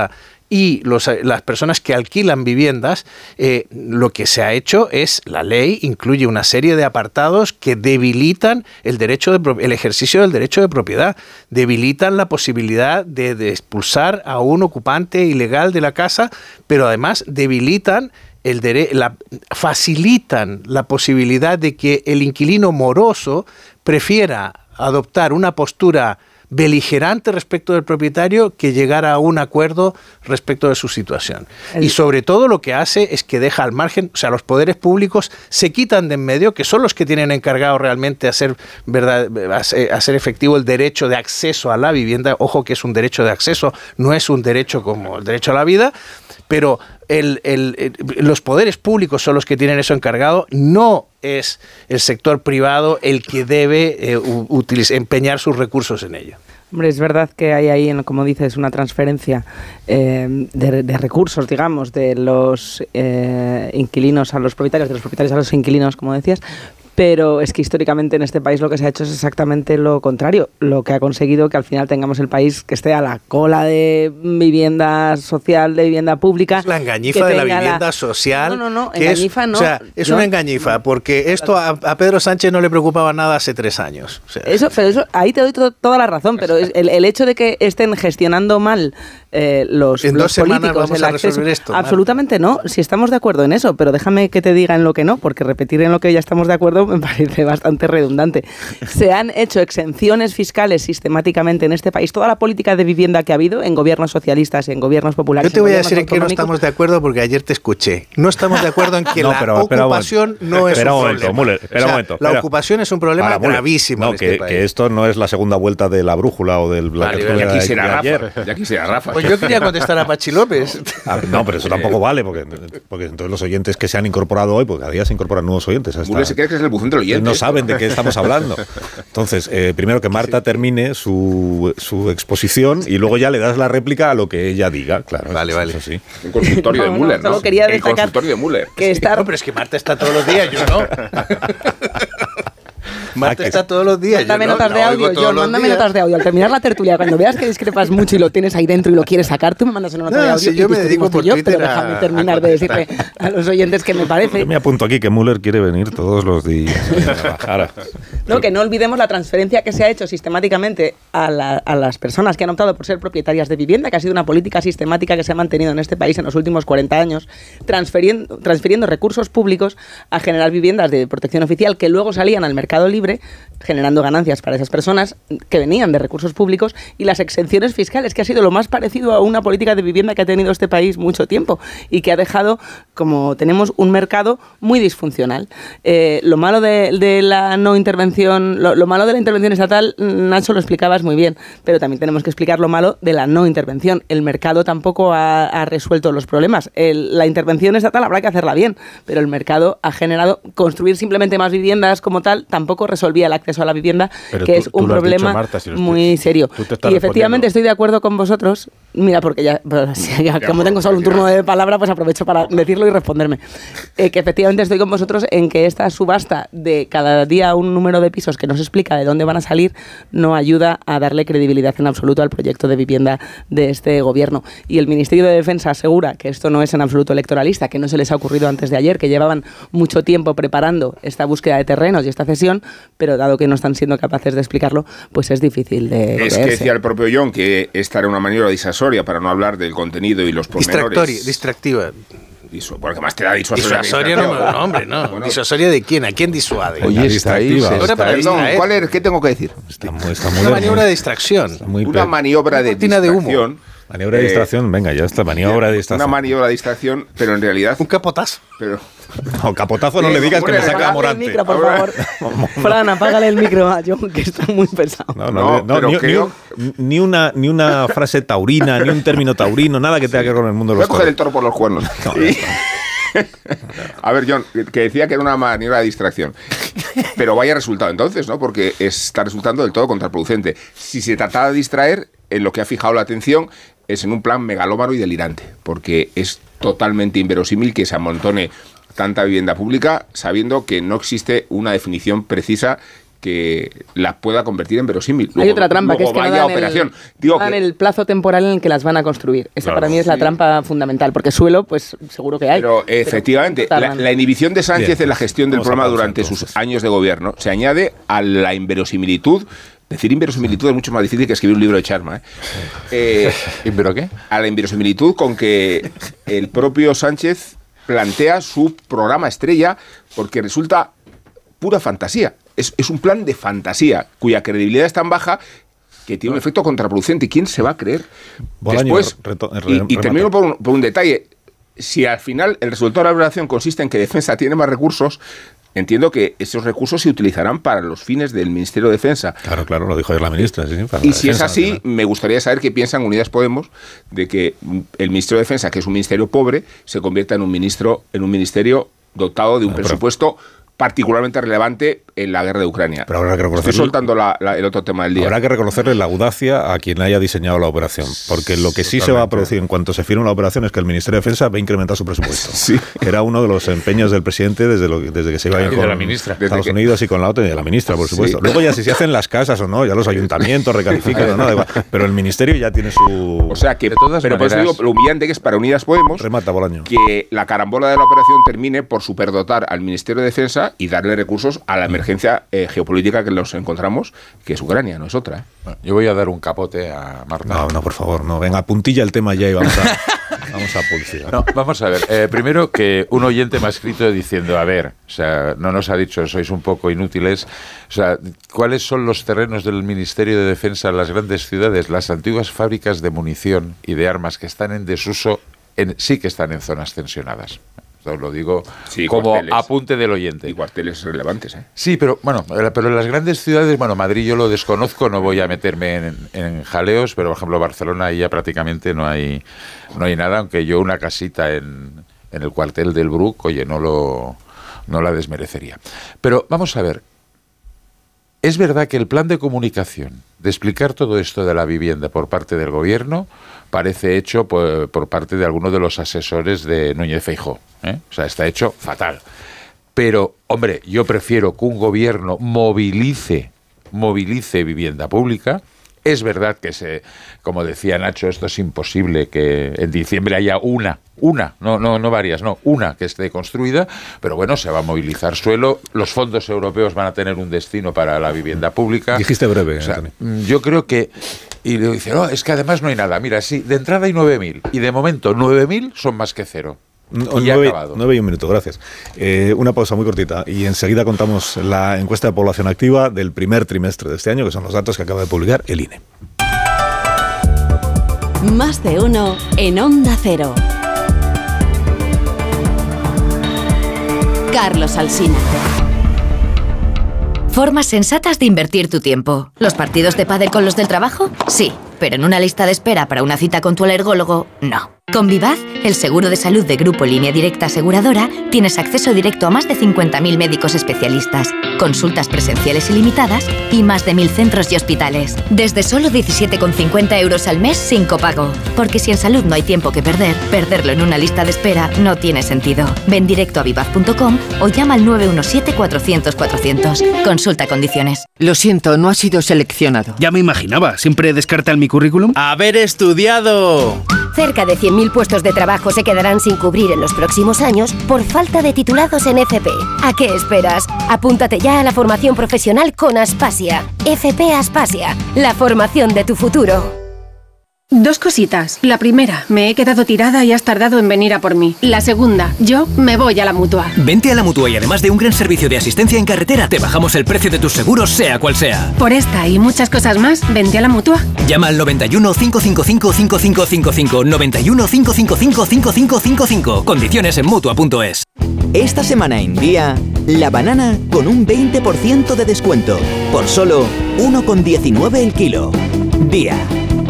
S10: y los, las personas que alquilan viviendas, eh, lo que se ha hecho es, la ley incluye una serie de apartados que debilitan el, derecho de, el ejercicio del derecho de propiedad, debilitan la posibilidad de, expulsar a un ocupante ilegal de la casa, pero además debilitan el la, facilitan la posibilidad de que el inquilino moroso prefiera adoptar una postura beligerante respecto del propietario que llegar a un acuerdo respecto de su situación. Y sobre todo lo que hace es que deja al margen, o sea, los poderes públicos se quitan de en medio, que son los que tienen encargado realmente hacer, verdad, hacer efectivo el derecho de acceso a la vivienda. Ojo que es un derecho de acceso, no es un derecho como el derecho a la vida, pero el- el- los poderes públicos son los que tienen eso encargado, no es el sector privado el que debe eh, empeñar sus recursos en ello.
S8: Hombre, es verdad que hay ahí, como dices, una transferencia eh, de, recursos, digamos, de los eh, inquilinos a los propietarios, de los propietarios a los inquilinos, como decías. Pero es que históricamente en este país lo que se ha hecho es exactamente lo contrario. Lo que ha conseguido que al final tengamos el país que esté a la cola de vivienda social, de vivienda pública.
S10: Es la engañifa de la vivienda social.
S8: No, no, no, engañifa
S10: es,
S8: no.
S10: O sea, es
S8: Yo-
S10: una engañifa, porque esto a, a Pedro Sánchez no le preocupaba nada hace tres años. O sea,
S8: Eso, pero eso, ahí te doy to- toda la razón, pero es el, el hecho de que estén gestionando mal eh, los,
S10: En
S8: los
S10: dos semanas
S8: políticos
S10: vamos
S8: el
S10: a
S8: acceso-
S10: resolver esto, Mar.
S8: absolutamente no, si estamos de acuerdo en eso, pero déjame que te diga en lo que no, porque repetir en lo que ya estamos de acuerdo me [LAUGHS] parece bastante redundante. Se han hecho exenciones fiscales sistemáticamente en este país, toda la política de vivienda que ha habido en gobiernos socialistas, en gobiernos populares.
S10: Yo te voy a decir en qué no estamos de acuerdo porque ayer te escuché. No estamos de acuerdo en que [LAUGHS]
S1: No,
S10: la
S1: pero espera un
S10: ocupación
S1: momento.
S10: no es un
S1: un momento,
S10: problema.
S1: Müller, espera
S10: O sea,
S1: un momento,
S10: La ocupación es un problema gravísimo
S1: No,
S10: en
S1: que,
S10: este país.
S1: que esto no es la segunda vuelta de la brújula o del
S9: Vale, ya. Ya quisiera Rafa.
S10: Yo quería contestar a Pachi López.
S1: Ah, no, pero eso tampoco vale, porque, porque entonces los oyentes que se han incorporado hoy, porque cada día se incorporan nuevos oyentes. hasta-
S9: Müller se cree que es el buzón del oyente.
S1: no saben de qué estamos hablando. Entonces, eh, primero que Marta termine su, su exposición y luego ya le das la réplica a lo que ella diga. Claro,
S10: Vale,
S1: eso
S10: vale.
S1: es así.
S9: Un consultorio
S8: No,
S9: de
S8: no,
S9: Müller, ¿no?
S8: solo quería
S9: el
S8: destacar
S9: consultorio de Müller.
S8: que estar
S10: No, pero es que Marta está todos los días, yo no. [LAUGHS] Marta
S1: que-
S10: está todos los días. yo
S8: Mándame
S10: no,
S8: notas de audio, John, mándame notas de audio. Al terminar la tertulia, cuando veas que discrepas mucho y lo tienes ahí dentro y lo quieres sacar, tú me mandas una nota
S10: No,
S8: de audio
S10: si
S8: y
S10: yo me dedico por
S8: yo,
S10: Twitter
S8: pero
S10: a-
S8: déjame terminar de decirle [LAUGHS] a los oyentes que me parece
S1: Yo me apunto aquí que Müller quiere venir todos los días a trabajar.
S8: No, que no olvidemos la transferencia que se ha hecho sistemáticamente a, la- a las personas que han optado por ser propietarias de vivienda, que ha sido una política sistemática que se ha mantenido en este país en los últimos 40 años, transfiriendo, transfiriendo recursos públicos a generar viviendas de protección oficial que luego salían al mercado libre, generando ganancias para esas personas que venían de recursos públicos y las exenciones fiscales, que ha sido lo más parecido a una política de vivienda que ha tenido este país mucho tiempo y que ha dejado, como tenemos, un mercado muy disfuncional. Eh, lo malo de, de la no intervención, lo, lo malo de la intervención estatal, Nacho lo explicabas muy bien, pero también tenemos que explicar lo malo de la no intervención. El mercado tampoco ha, ha resuelto los problemas. El- la intervención estatal habrá que hacerla bien, pero el mercado ha generado construir simplemente más viviendas como tal tampoco resolvía el acceso a la vivienda,
S11: Pero
S8: que
S11: tú-
S8: es un
S11: dicho,
S8: problema
S11: Marta, si lo
S8: muy serio. Y efectivamente estoy de acuerdo con vosotros. Mira, porque ya, [LAUGHS] pues, ya, como tengo solo un turno de palabra, pues aprovecho para decirlo y responderme. Eh, que efectivamente estoy con vosotros en que esta subasta de cada día un número de pisos que no se explica de dónde van a salir no ayuda a darle credibilidad en absoluto al proyecto de vivienda de este gobierno. Y el Ministerio de Defensa asegura que esto no es en absoluto electoralista, que no se les ha ocurrido antes de ayer, que llevaban mucho tiempo preparando esta búsqueda de terrenos y esta cesión, pero dado que no están siendo capaces de explicarlo, pues es difícil de
S9: Es que decía el propio John que esta era una maniobra disuasoria para no hablar del contenido y los
S10: Distractoria,
S9: pormenores.
S10: distractiva.
S9: Porque más te da disuasoria.
S10: Disuasoria no, no, hombre, no. [LAUGHS]
S9: Bueno,
S10: ¿Disuasoria de quién? ¿A quién disuade?
S9: Oye, está ahí, Perdón,
S10: distraer.
S9: ¿cuál es? ¿Qué tengo que decir?
S1: Está muy, está muy-
S10: Una maniobra de distracción.
S1: muy
S9: Una maniobra de
S10: cortina de humo.
S1: Maniobra de
S9: eh,
S1: distracción, venga, ya está, maniobra de
S9: Una
S1: distracción.
S9: maniobra de distracción, pero en realidad.
S10: Un capotazo.
S9: Pero,
S1: No, capotazo no le digas que me saca a
S8: Apágale el
S1: Morante.
S8: micro, por favor. [LAUGHS] Fran, apágale el micro a John, que está muy pesado.
S1: No, no,
S9: No,
S1: no,
S9: pero
S1: ni,
S9: creo-
S1: ni- una, ni una frase taurina, ni un término taurino, nada que tenga que ver con el mundo de
S9: voy a
S1: los
S9: coger el toro por los cuernos.
S1: No,
S9: Y- [LAUGHS] a ver, John, que decía que era una maniobra de distracción. Pero vaya resultado entonces, ¿no? Porque está resultando del todo contraproducente. Si se trataba de distraer, en lo que ha fijado la atención es en un plan megalómano y delirante. Porque es totalmente inverosímil que se amontone tanta vivienda pública sabiendo que no existe una definición precisa que la pueda convertir en verosímil.
S8: Hay otra trampa, que es que no dan,
S9: operación.
S8: el,
S9: Digo
S8: dan
S9: que-
S8: el plazo temporal en el que las van a construir. Esa
S1: Claro.
S8: para mí es la trampa fundamental, porque suelo, pues seguro que hay.
S9: Pero efectivamente, la, inhibición de Sánchez
S1: Bien,
S9: en la gestión del
S1: vamos a
S9: problema
S1: pausa,
S9: durante
S1: entonces.
S9: sus años de gobierno se añade a la inverosimilitud. Decir inverosimilitud es mucho más difícil que escribir un libro de Charma. ¿eh? Eh, [LAUGHS]
S2: ¿Pero qué?
S9: a la inverosimilitud con que el propio Sánchez plantea su programa estrella, porque resulta pura fantasía. Es, es un plan de fantasía, cuya credibilidad es tan baja que tiene un efecto contraproducente. ¿Y quién se va a creer?
S1: Bolaño,
S9: Después, y, termino por un, por un detalle. Si al final el resultado de la evaluación consiste en que Defensa tiene más recursos, entiendo que esos recursos se utilizarán para los fines del Ministerio de Defensa.
S1: Claro, claro, lo dijo ayer la ministra. sí, sí, para
S9: Y
S1: la
S9: si es así, me gustaría saber qué piensan Unidas Podemos de que el Ministerio de Defensa, que es un ministerio pobre, se convierta en un ministro, en un ministerio dotado de un presupuesto particularmente relevante en la guerra de Ucrania.
S1: Pero habrá que reconocerlo.
S9: Estoy soltando la- la- el otro tema del día.
S1: Habrá que reconocerle la audacia a quien haya diseñado la operación, porque lo que sí se va a producir en cuanto se firme la operación es que el Ministerio de Defensa va a incrementar su presupuesto. [LAUGHS] Que era uno de los empeños del presidente desde, lo- desde que se iba a ir
S2: Y de
S1: con
S2: la ministra.
S1: Estados
S2: Desde que-
S1: Unidos y con la OTAN y de la ministra, por
S2: Sí.
S1: supuesto. Luego ya si se hacen las casas o no, ya los ayuntamientos recalifican o no, igual. pero el Ministerio ya tiene su...
S9: O sea que, pero por eso
S1: maneras-
S9: digo, lo humillante que es para Unidas Podemos
S1: Remata Bolaño.
S9: que la carambola de la operación termine por superdotar al Ministerio de Defensa y darle recursos a la emergencia eh, geopolítica que nos encontramos, que es Ucrania, no es otra. ¿eh?
S2: Bueno, yo voy a dar un capote a Marta.
S1: No, no, por favor, no. Venga, puntilla el tema ya y vamos a, [LAUGHS] vamos a publicidad.
S2: No, vamos a ver. Eh, primero que un oyente me ha escrito diciendo, a ver, o sea, no nos ha dicho, sois un poco inútiles. O sea, ¿cuáles son los terrenos del Ministerio de Defensa en las grandes ciudades? Las antiguas fábricas de munición y de armas que están en desuso, en, sí que están en zonas tensionadas. Os lo digo
S9: Sí,
S2: como
S9: cuarteles.
S2: apunte del oyente.
S9: Y cuarteles relevantes. ¿eh?
S2: Sí, pero bueno, pero en las grandes ciudades, bueno, Madrid yo lo desconozco, no voy a meterme en, en jaleos, pero por ejemplo Barcelona ahí ya prácticamente no hay no hay nada, aunque yo una casita en, en el cuartel del Bruc, oye, no lo no la desmerecería. Pero vamos a ver, es verdad que el plan de comunicación de explicar todo esto de la vivienda por parte del gobierno parece hecho por, por parte de algunos de los asesores de Núñez Feijó. ¿eh? O sea, está hecho fatal. Pero, hombre, yo prefiero que un gobierno movilice, movilice vivienda pública. Es verdad que se, como decía Nacho, esto es imposible que en diciembre haya una, una, no, no, no varias, no, una que esté construida, pero bueno, se va a movilizar suelo, los fondos europeos van a tener un destino para la vivienda pública.
S1: Dijiste breve,
S2: O sea,
S1: Antonio.
S2: mm, yo creo que y le dice, no, es que además no hay nada. Mira, sí, de entrada hay 9.000 y de momento 9.000 son más que cero.
S1: No,
S2: Y ya
S1: nueve,
S2: acabado.
S1: nueve y un minuto, gracias. Eh, una pausa muy cortita y enseguida contamos la encuesta de población activa del primer trimestre de este año, que son los datos que acaba de publicar el INE.
S12: Más de uno en Onda Cero. Carlos Alsina.
S13: Formas sensatas de invertir tu tiempo. ¿Los partidos de pádel con los del trabajo? Sí, pero en una lista de espera para una cita con tu alergólogo, no. Con Vivaz, el seguro de salud de Grupo Línea Directa Aseguradora, tienes acceso directo a más de 50.000 médicos especialistas, consultas presenciales ilimitadas y más de 1.000 centros y hospitales. Desde solo 17,50 euros al mes sin copago. Porque si en salud no hay tiempo que perder, perderlo en una lista de espera no tiene sentido. Ven directo a vivaz.com o llama al 917-400-400. Consulta condiciones.
S14: Lo siento, no ha sido seleccionado.
S15: Ya me imaginaba, siempre descartan mi currículum.
S14: ¡Haber estudiado!
S16: Cerca de 100.000 puestos de trabajo se quedarán sin cubrir en los próximos años por falta de titulados en FP. ¿A qué esperas? Apúntate ya a la formación profesional con Aspasia. FP Aspasia, la formación de tu futuro.
S17: Dos cositas. La primera, me he quedado tirada y has tardado en venir a por mí. La segunda, yo me voy a la mutua.
S18: Vente a la mutua y además de un gran servicio de asistencia en carretera, te bajamos el precio de tus seguros, sea cual sea.
S17: Por esta y muchas cosas más, vente a la mutua.
S18: Llama al 91 555 5555 91 555 5555. Condiciones en mutua.es.
S19: Esta semana en Día, la banana con un 20% de descuento. Por solo 1,19 el kilo. Día,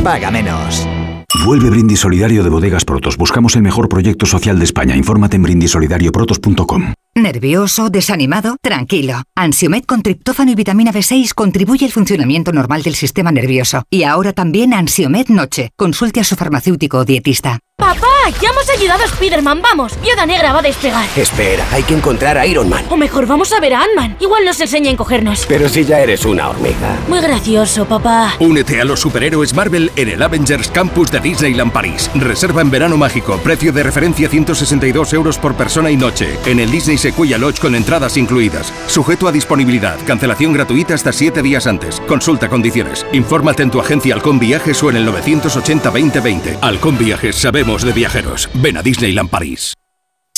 S19: paga menos.
S20: Vuelve Brindis Solidario de Bodegas Protos. Buscamos el mejor proyecto social de España. Infórmate en brindisolidarioprotos.com.
S21: ¿Nervioso? ¿Desanimado? Tranquilo. Ansiomed con triptófano y vitamina B6 contribuye al funcionamiento normal del sistema nervioso. Y ahora también Ansiomed Noche. Consulte a su farmacéutico o dietista.
S22: ¡Papá! ¡Ya hemos ayudado a Spider-Man! ¡Vamos! Viuda Negra va a despegar.
S23: Espera, hay que encontrar a Iron Man.
S22: O mejor, vamos a ver a Ant-Man. Igual nos enseña a encogernos.
S23: Pero si ya eres una hormiga.
S22: Muy gracioso, papá.
S24: Únete a los superhéroes Marvel en el Avengers Campus de Disneyland París. Reserva en verano mágico. Precio de referencia 162 euros por persona y noche. En el Disney Sequoia Lodge con entradas incluidas. Sujeto a disponibilidad. Cancelación gratuita hasta 7 días antes. Consulta condiciones. Infórmate en tu agencia Halcón Viajes o en el 980 2020. Halcón Viajes, sabemos de viajeros. Ven a Disneyland París.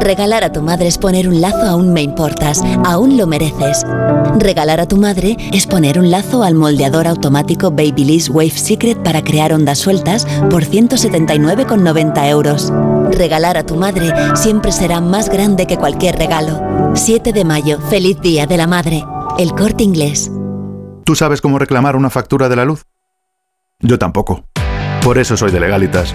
S25: Regalar a tu madre es poner un lazo aún me importas, aún lo mereces. Regalar a tu madre es poner un lazo al moldeador automático Babyliss Wave Secret para crear ondas sueltas por 179,90 euros. Regalar a tu madre siempre será más grande que cualquier regalo. 7 de mayo, feliz Día de la Madre. El corte inglés.
S26: ¿Tú sabes cómo reclamar una factura de la luz? Yo tampoco. Por eso soy de Legalitas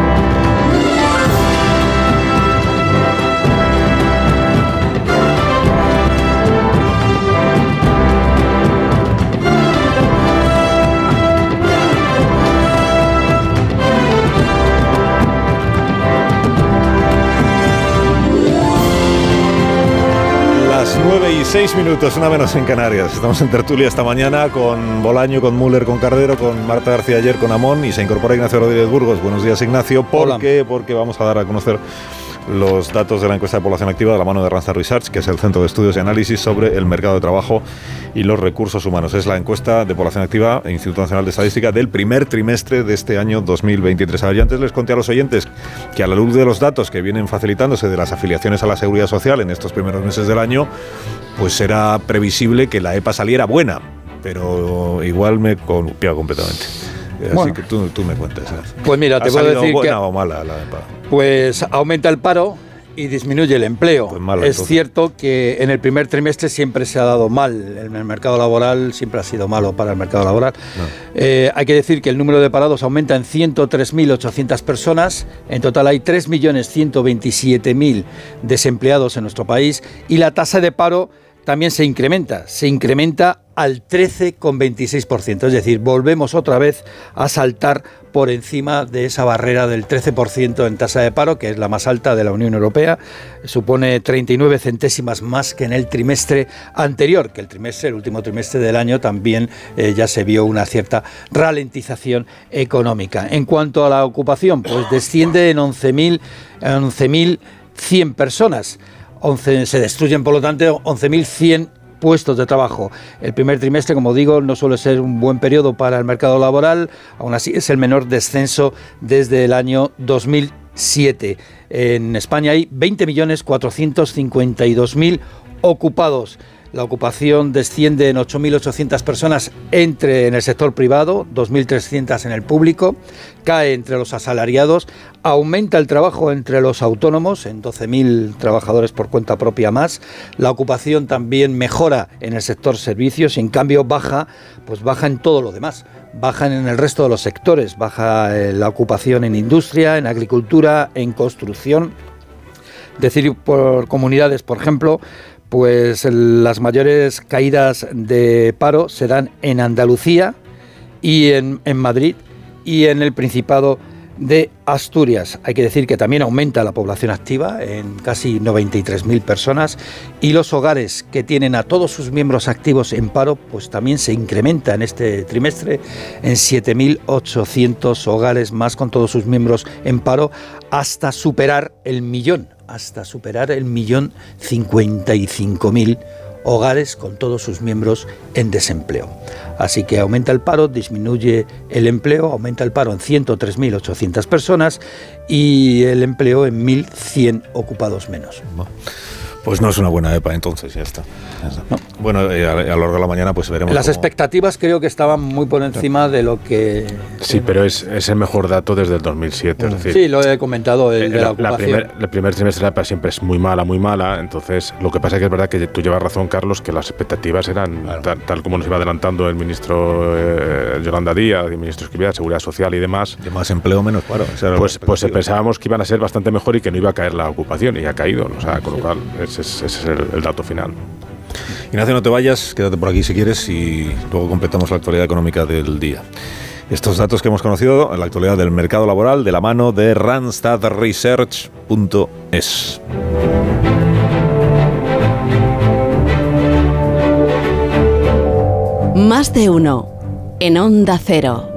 S1: 9 y 6 minutos, una menos en Canarias. Estamos en tertulia esta mañana con Bolaño, con Müller, con Cardero, con Marta García ayer, con Amón y se incorpora Ignacio Rodríguez Burgos. Buenos días, Ignacio. ¿Por qué? Porque vamos a dar a conocer los datos de la encuesta de población activa de la mano de Randstad Research, que es el centro de estudios y análisis sobre el mercado de trabajo y los recursos humanos. Es la encuesta de población activa e Instituto Nacional de Estadística del primer trimestre de este año 2023. A yo antes les conté a los oyentes que a la luz de los datos que vienen facilitándose de las afiliaciones a la seguridad social en estos primeros meses del año, pues era previsible que la EPA saliera buena, pero igual me columpiado completamente. Así
S27: Bueno.
S1: que tú, tú me cuentas.
S27: Pues mira,
S1: ¿Ha
S27: te puedo decir
S1: buena
S27: que-
S1: o mala la?
S27: Pues aumenta el paro y disminuye el empleo.
S1: mala,
S27: es
S1: entonces.
S27: cierto que en el primer trimestre siempre se ha dado mal, en el mercado laboral siempre ha sido malo para el mercado laboral. Eh, hay que decir que el número de parados aumenta en 103.800 personas, en total hay 3.127.000 desempleados en nuestro país y la tasa de paro también se incrementa, se incrementa al 13,26%, es decir, volvemos otra vez a saltar por encima de esa barrera del 13% en tasa de paro, que es la más alta de la Unión Europea, supone 39 centésimas más que en el trimestre anterior, que el trimestre, el último trimestre del año también eh, ya se vio una cierta ralentización económica. En cuanto a la ocupación, pues desciende en 11.000 en 11.100 personas. 11 se destruyen, por lo tanto, 11.100 puestos de trabajo. El primer trimestre, como digo, no suele ser un buen periodo para el mercado laboral, aún así es el menor descenso desde el año 2007. En España hay 20.452.000 ocupados. La ocupación desciende en 8.800 personas entre en el sector privado, 2.300 en el público, cae entre los asalariados, aumenta el trabajo entre los autónomos, en 12.000 trabajadores por cuenta propia más. La ocupación también mejora en el sector servicios y en cambio baja, pues baja en todo lo demás. Baja en el resto de los sectores, baja eh, la ocupación en industria, en agricultura, en construcción. Decir por comunidades, por ejemplo, pues las mayores caídas de paro se dan en Andalucía y en, en Madrid y en el Principado de Asturias. Hay que decir que también aumenta la población activa en casi 93.000 personas y los hogares que tienen a todos sus miembros activos en paro, pues también se incrementa en este trimestre en 7.800 hogares más con todos sus miembros en paro hasta superar el millón, hasta superar el millón 55.000 hogares con todos sus miembros en desempleo. Así que aumenta el paro, disminuye el empleo, aumenta el paro en 103.800 personas y el empleo en 1.100 ocupados menos.
S1: Pues no es una buena EPA, entonces ya está. Bueno, eh, a, a, lo largo de la mañana pues veremos.
S27: Las
S1: cómo-
S27: expectativas creo que estaban muy por encima de lo que...
S11: Sí, pero es, es el mejor dato desde el 2007. Es decir,
S27: Sí, lo he comentado, el de la,
S11: la, la
S27: ocupación.
S11: primer, el primer trimestre de la EPA siempre es muy mala, muy mala. Entonces, lo que pasa es que es verdad que tú llevas razón, Carlos, que las expectativas eran tal, tal como nos iba adelantando el ministro eh, Yolanda Díaz, el ministro Escrivá, de Seguridad Social y demás.
S1: De más empleo, menos paro.
S11: Pues, pues pensábamos que iban a ser bastante mejor y que no iba a caer la ocupación, y ha caído. O sea, con lo cual, ese es, ese es el, el dato final.
S1: Ignacio, no te vayas, quédate por aquí si quieres y luego completamos la actualidad económica del día. Estos datos que hemos conocido en la actualidad del mercado laboral de la mano de randstadresearch.es.
S16: Más de uno en Onda Cero.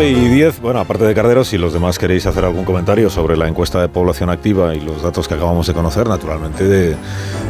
S1: 9 y 10, bueno, aparte de Carderos, si los demás queréis hacer algún comentario sobre la encuesta de población activa y los datos que acabamos de conocer, naturalmente de-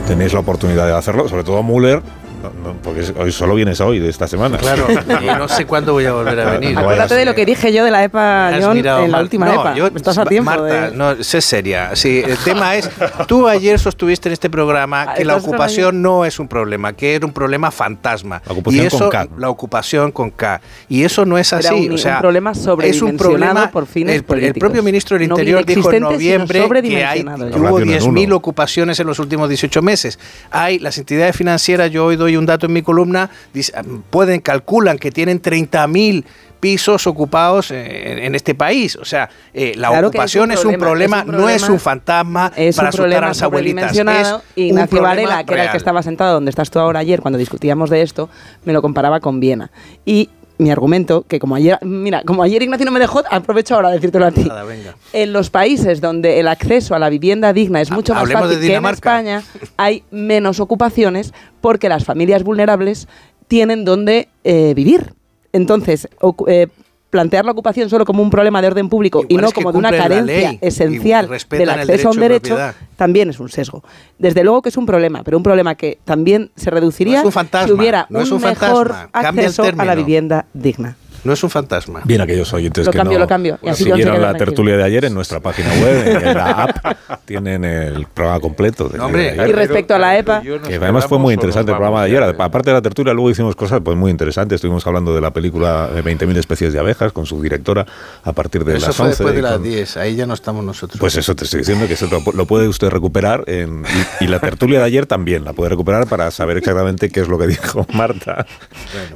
S1: tenéis la oportunidad de hacerlo, sobre todo Müller, no- no, porque hoy solo vienes hoy de esta semana.
S10: Claro, [LAUGHS] y no sé cuándo voy a volver a venir.
S1: No
S8: Acuérdate de lo que dije yo de la EPA, John, en la
S10: mal.
S8: última
S10: No,
S8: EPA.
S10: yo-
S8: Estás a tiempo.
S10: Marta,
S8: de-
S10: no, sé seria. Sí, el tema es, tú ayer sostuviste en este programa que la ocupación no es un problema, que era un problema fantasma.
S1: La ocupación
S10: y eso,
S1: con K.
S10: La ocupación con K. Y eso no es
S8: Era
S10: así.
S8: un-
S10: o sea,
S8: un problema
S10: es un problema
S8: por fines
S10: el, el
S8: políticos.
S10: propio ministro del
S8: No
S10: Interior dijo en noviembre que, hay, que hubo
S1: Relación en
S10: 10.000
S1: uno.
S10: ocupaciones en los últimos 18 meses. Hay las entidades financieras, yo hoy doy un dato en mi columna, dice- pueden, calculan que tienen 30.000 pisos ocupados eh, en este país. O sea, eh, la
S8: Claro
S10: ocupación es un, problema,
S8: es un
S10: no es
S8: problema-
S10: un fantasma
S8: Es
S10: para
S8: un
S10: asustar a
S8: problema
S10: las abuelitas. Es un
S8: Ignacio
S10: problema
S8: Varela, que era el que estaba sentado donde estás tú ahora ayer cuando discutíamos de esto, me lo comparaba con Viena. Y mi argumento, que como ayer, mira, como ayer Ignacio no me dejó, aprovecho ahora de decírtelo a ti.
S10: Nada, venga.
S8: En los países donde el acceso a la vivienda digna es mucho más fácil que en. España, hay menos ocupaciones porque las familias vulnerables tienen donde eh, vivir. Entonces, eh, plantear la ocupación solo como un problema de orden público y no como de una carencia
S10: ley
S8: esencial del
S10: el
S8: acceso a un
S10: derecho de
S8: también es un sesgo. Desde luego que es un problema, pero un problema que también se reduciría
S10: No fantasma,
S8: si hubiera
S10: no un
S8: mejor acceso a la vivienda digna.
S10: No es un fantasma.
S1: Bien aquellos oyentes
S8: Lo
S1: que
S8: cambio,
S1: no
S8: lo cambio. Y así
S1: siguieron la tertulia de ayer en nuestra página web, en, la app, [LAUGHS] tienen el programa completo. de-
S10: hombre,
S1: de.
S8: Y respecto a la EPA,
S1: Que además fue muy interesante el programa de ayer. Aparte de la tertulia, luego hicimos cosas pues muy interesantes. Estuvimos hablando de la película de 20.000 especies de abejas con su directora a partir de
S10: Eso
S1: las
S10: fue
S1: 11.
S10: después de
S1: y
S10: las
S1: con-
S10: 10. Ahí ya no estamos nosotros.
S1: Pues eso te estoy diciendo, que eso lo, lo puede usted recuperar. en- y, y la tertulia de ayer también la puede recuperar para saber exactamente qué es lo que dijo [LAUGHS] Marta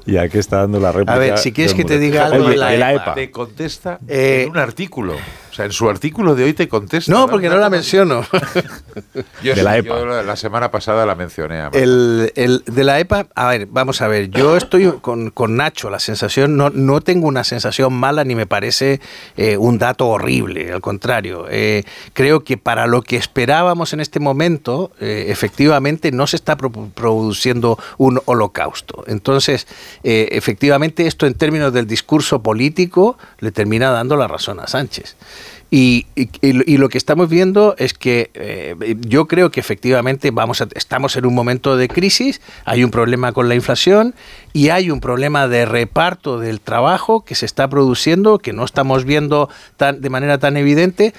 S1: y a qué está dando la réplica.
S10: A ver, si quieres que te
S1: Muller.
S10: diga algo
S1: Oye,
S10: de la
S1: de la
S10: EPA.
S1: EPA.
S2: Te contesta
S10: Eh,
S2: en un artículo. O sea, en su artículo de hoy te contesta.
S10: No, porque no la menciono. [LAUGHS]
S2: Yo,
S1: De la EPA.
S2: yo la, semana pasada la mencioné.
S10: El, el de la EPA, a ver, vamos a ver, yo estoy con, con Nacho, la sensación, no, no tengo una sensación mala ni me parece eh, un dato horrible, al contrario, eh, creo que para lo que esperábamos en este momento, eh, efectivamente no se está pro- produciendo un holocausto. Entonces, eh, efectivamente esto en términos del discurso político le termina dando la razón a Sánchez. Y, lo que estamos viendo es que eh, yo creo que efectivamente vamos a- estamos en un momento de crisis, hay un problema con la inflación y hay un problema de reparto del trabajo que se está produciendo, que no estamos viendo tan, de manera tan evidente.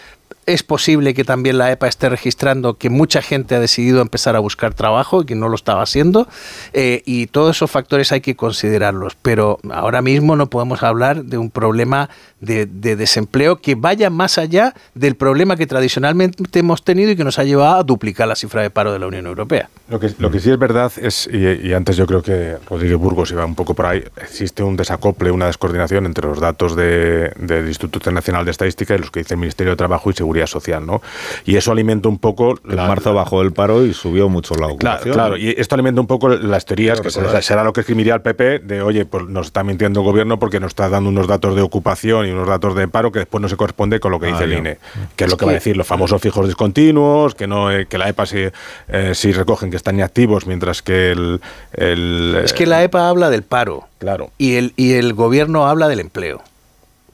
S10: Es posible que también la EPA esté registrando que mucha gente ha decidido empezar a buscar trabajo y que no lo estaba haciendo. eh, y todos esos factores hay que considerarlos. Pero ahora mismo no podemos hablar de un problema de, de desempleo que vaya más allá del problema que tradicionalmente hemos tenido y que nos ha llevado a duplicar la cifra de paro de la Unión Europea.
S11: Lo que, lo que sí es verdad es, y, y antes yo creo que Rodríguez Burgos iba un poco por ahí, existe un desacople, una descoordinación entre los datos de- del Instituto Nacional de Estadística y los que dice el Ministerio de Trabajo y Seguridad social, ¿no? Y eso alimenta un poco...
S1: En marzo bajó el paro y subió mucho la
S11: Claro,
S1: ocupación.
S11: claro, y esto alimenta un poco las teorías, que será, será lo que escribiría el PP, de oye, pues nos está mintiendo el gobierno porque nos está dando unos datos de ocupación y unos datos de paro que después no se corresponde con lo que
S1: Ah,
S11: dice el. INE, que es lo que va a decir los famosos fijos discontinuos, que no eh, que la EPA sí, eh, sí recogen que están inactivos, mientras que el... el,
S10: Es que la EPA habla del paro.
S11: Claro.
S10: Y el, y el gobierno habla del empleo.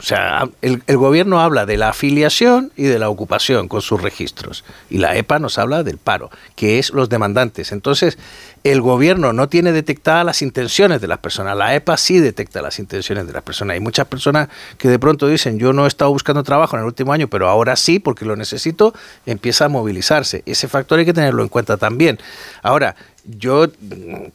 S10: O sea, el, el gobierno habla de la afiliación y de la ocupación con sus registros. Y la EPA nos habla del paro, que es los demandantes. Entonces, el gobierno no tiene detectadas las intenciones de las personas. La EPA sí detecta las intenciones de las personas. Hay muchas personas que de pronto dicen, yo no he estado buscando trabajo en el último año, pero ahora sí, porque lo necesito, empieza a movilizarse. Ese factor hay que tenerlo en cuenta también. Ahora, yo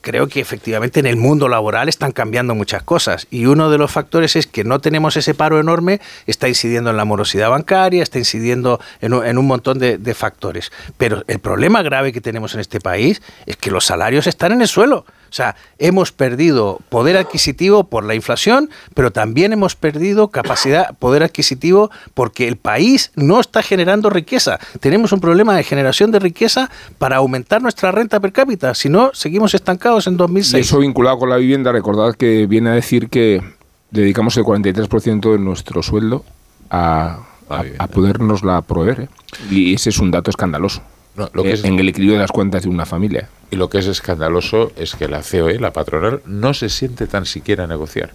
S10: creo que efectivamente en el mundo laboral están cambiando muchas cosas y uno de los factores es que no tenemos ese paro enorme, está incidiendo en la morosidad bancaria, está incidiendo en un, montón de factores. Pero el problema grave que tenemos en este país es que los salarios están en el suelo. O sea, hemos perdido poder adquisitivo por la inflación, pero también hemos perdido capacidad, poder adquisitivo porque el país no está generando riqueza. Tenemos un problema de generación de riqueza para aumentar nuestra renta per cápita. Si no, seguimos estancados en
S9: Y
S10: 2006.
S9: eso vinculado con la vivienda, recordad que viene a decir que dedicamos el 43% de nuestro sueldo a, a, a podernosla proveer. ¿eh? Y ese es un dato escandaloso.
S2: No, lo que
S9: eh,
S2: es-
S9: en el equilibrio de las cuentas de una familia.
S2: Y lo que es escandaloso es que la COE, la patronal, no se siente tan siquiera a negociar.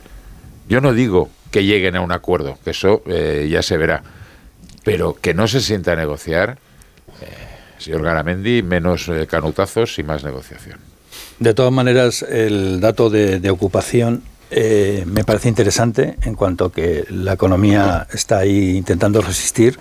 S2: Yo no digo que lleguen a un acuerdo, que eso eh, ya se verá, pero que no se sienta a negociar, eh, señor Garamendi, menos eh, canutazos y más negociación.
S27: De todas maneras, el dato de, de ocupación eh, me parece interesante en cuanto que la economía está ahí intentando resistir,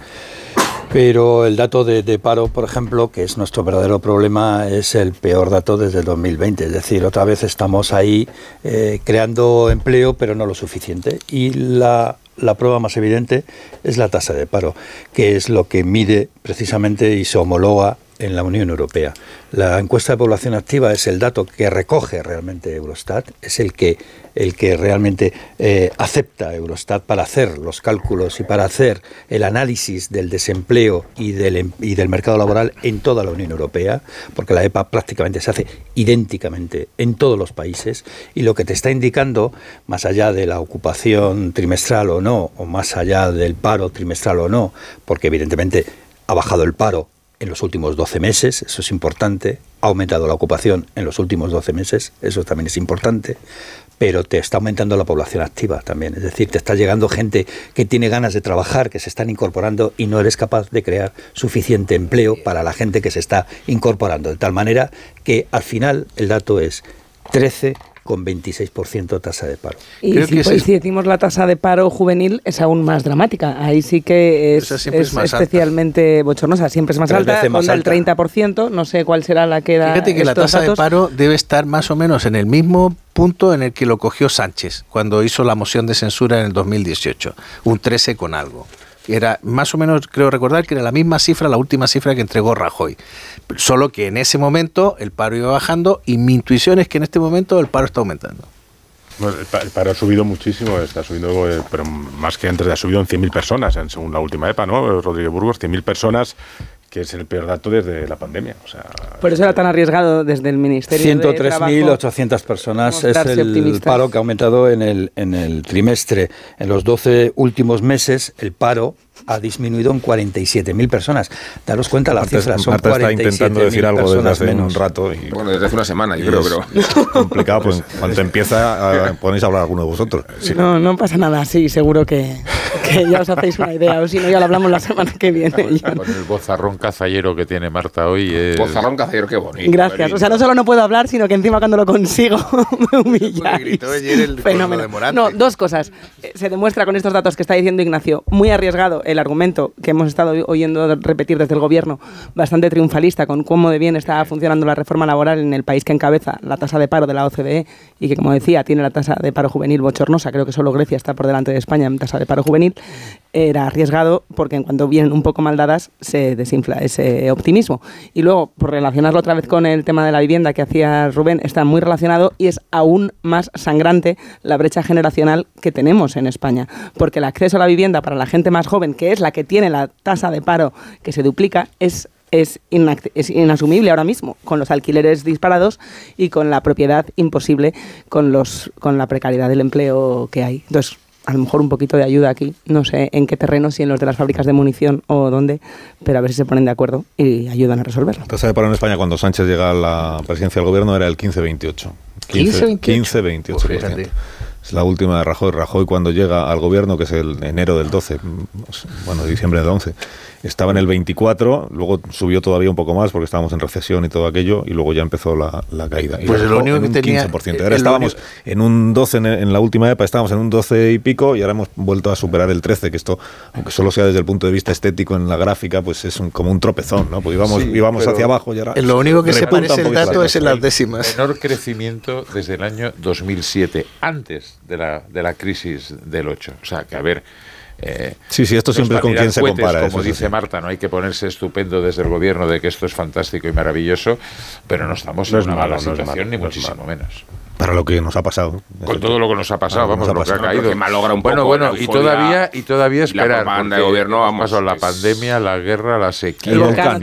S27: pero el dato de, paro, por ejemplo, que es nuestro verdadero problema, es el peor dato desde el 2020. Es decir, otra vez estamos ahí eh, creando empleo, pero no lo suficiente. Y la, la prueba más evidente es la tasa de paro, que es lo que mide precisamente y se homologa en la Unión Europea. La encuesta de población activa es el dato que recoge realmente Eurostat, es el que, el que realmente eh, acepta Eurostat para hacer los cálculos y para hacer el análisis del desempleo y del, em- y del mercado laboral en toda la Unión Europea, porque la EPA prácticamente se hace idénticamente en todos los países y lo que te está indicando, más allá de la ocupación trimestral o no, o más allá del paro trimestral o no, porque evidentemente ha bajado el paro en los últimos 12 meses, eso es importante, ha aumentado la ocupación en los últimos 12 meses, eso también es importante, pero te está aumentando la población activa también, es decir, te está llegando gente que tiene ganas de trabajar, que se están incorporando y no eres capaz de crear suficiente empleo para la gente que se está incorporando, de tal manera que al final el dato es 13 con 26% tasa de paro.
S8: Y si, pues, si decimos la tasa de paro juvenil es aún más dramática. Ahí sí que es, es
S10: es más alta.
S8: especialmente bochornosa. Siempre es más
S10: Tres
S8: alta,
S10: más
S8: ronda el
S10: alta.
S8: 30%. No sé cuál será la que da
S10: Fíjate que la tasa de paro debe estar más o menos en el mismo punto en el que lo cogió Sánchez cuando hizo la moción de censura en el 2018, un 13 con algo. Era más o menos, creo recordar que era la misma cifra, la última cifra que entregó Rajoy. Solo que en ese momento el paro iba bajando y mi intuición es que en este momento el paro está aumentando.
S11: El, pa- el paro ha subido muchísimo, está subiendo, eh, pero más que antes, ha subido en 100.000 personas, según la última EPA, ¿no? Rodríguez Burgos, 100.000 personas, que es el peor dato desde la pandemia. O sea,
S8: Por eso era tan arriesgado desde el Ministerio de Trabajo.
S27: 103.800 personas es el
S8: optimistas.
S27: paro que ha aumentado en el, en el trimestre. En los 12 últimos meses, el paro ha disminuido en 47.000 personas. Daros cuenta la
S1: Marta-
S27: cifra, son
S1: Marta está intentando
S27: 47.000
S1: decir algo desde hace
S27: menos.
S1: un rato. Y,
S9: Bueno, desde hace una semana, yo creo,
S1: es
S9: pero... [LAUGHS]
S1: complicado, pues cuando [LAUGHS] empieza a, ponéis a hablar alguno de vosotros.
S8: No, no pasa nada, sí, seguro que, que ya os hacéis una idea, o si no ya lo hablamos la semana que viene.
S2: Con el bozarrón cazallero que tiene Marta hoy. Es...
S9: Bozarrón cazallero, qué bonito.
S8: Gracias, o sea, no solo no puedo hablar, sino que encima cuando lo consigo [LAUGHS] me humilláis. Fenómeno. No, dos cosas. Eh, Se demuestra con estos datos que está diciendo Ignacio, muy arriesgado el argumento que hemos estado oyendo repetir desde el gobierno, bastante triunfalista con cómo de bien está funcionando la reforma laboral en el país que encabeza la tasa de paro de la OCDE y que, como decía, tiene la tasa de paro juvenil bochornosa. Creo que solo Grecia está por delante de España en tasa de paro juvenil.
S28: Era arriesgado porque en cuanto vienen un poco mal dadas se desinfla ese optimismo. Y luego, por relacionarlo otra vez con el tema de la vivienda que hacía Rubén, está muy relacionado y es aún más sangrante la brecha generacional que tenemos en España. Porque el acceso a la vivienda para la gente más joven, que es la que tiene la tasa de paro que se duplica, es es, es, inasumible ahora mismo, con los alquileres disparados y con la propiedad imposible, con, los, con la precariedad del empleo que hay. Entonces, a lo mejor un poquito de ayuda aquí, no sé en qué terreno, si en los de las fábricas de munición o dónde, pero a ver si se ponen de acuerdo y ayudan a resolverlo.
S1: La tasa de paro en España cuando Sánchez llega a la presidencia del gobierno era el 15-28. 15-28%. Es la última de Rajoy. Rajoy cuando llega al gobierno, que es el enero del 12, bueno, diciembre del 11, estaba en el 24, luego subió todavía un poco más porque estábamos en recesión y todo aquello, y luego ya empezó la, caída.
S10: pues lo único que tenía,
S1: 15%. Ahora estábamos en un 12 en, la última época, estábamos en un 12 y pico, y ahora hemos vuelto a superar el 13, que esto, aunque solo sea desde el punto de vista estético en la gráfica, pues es como un tropezón, ¿no? Pues íbamos, íbamos hacia abajo y ahora...
S10: Lo único que se parece el dato es en las décimas.
S2: Menor crecimiento desde el año 2007, antes de la, de la crisis del 8. O sea, que a ver
S1: eh, sí, sí, esto siempre con quién se compara.
S2: Como dice Marta, no hay que ponerse estupendo desde el gobierno de que esto es fantástico y maravilloso, pero no estamos en una mala situación, ni muchísimo menos.
S1: Para lo que nos ha pasado.
S2: Con todo lo que nos ha pasado, vamos, lo que ha caído.
S29: un
S2: bueno, bueno, y todavía, y todavía esperar.
S29: La de gobierno, vamos.
S2: la pandemia, la guerra, la sequía.
S28: El volcán,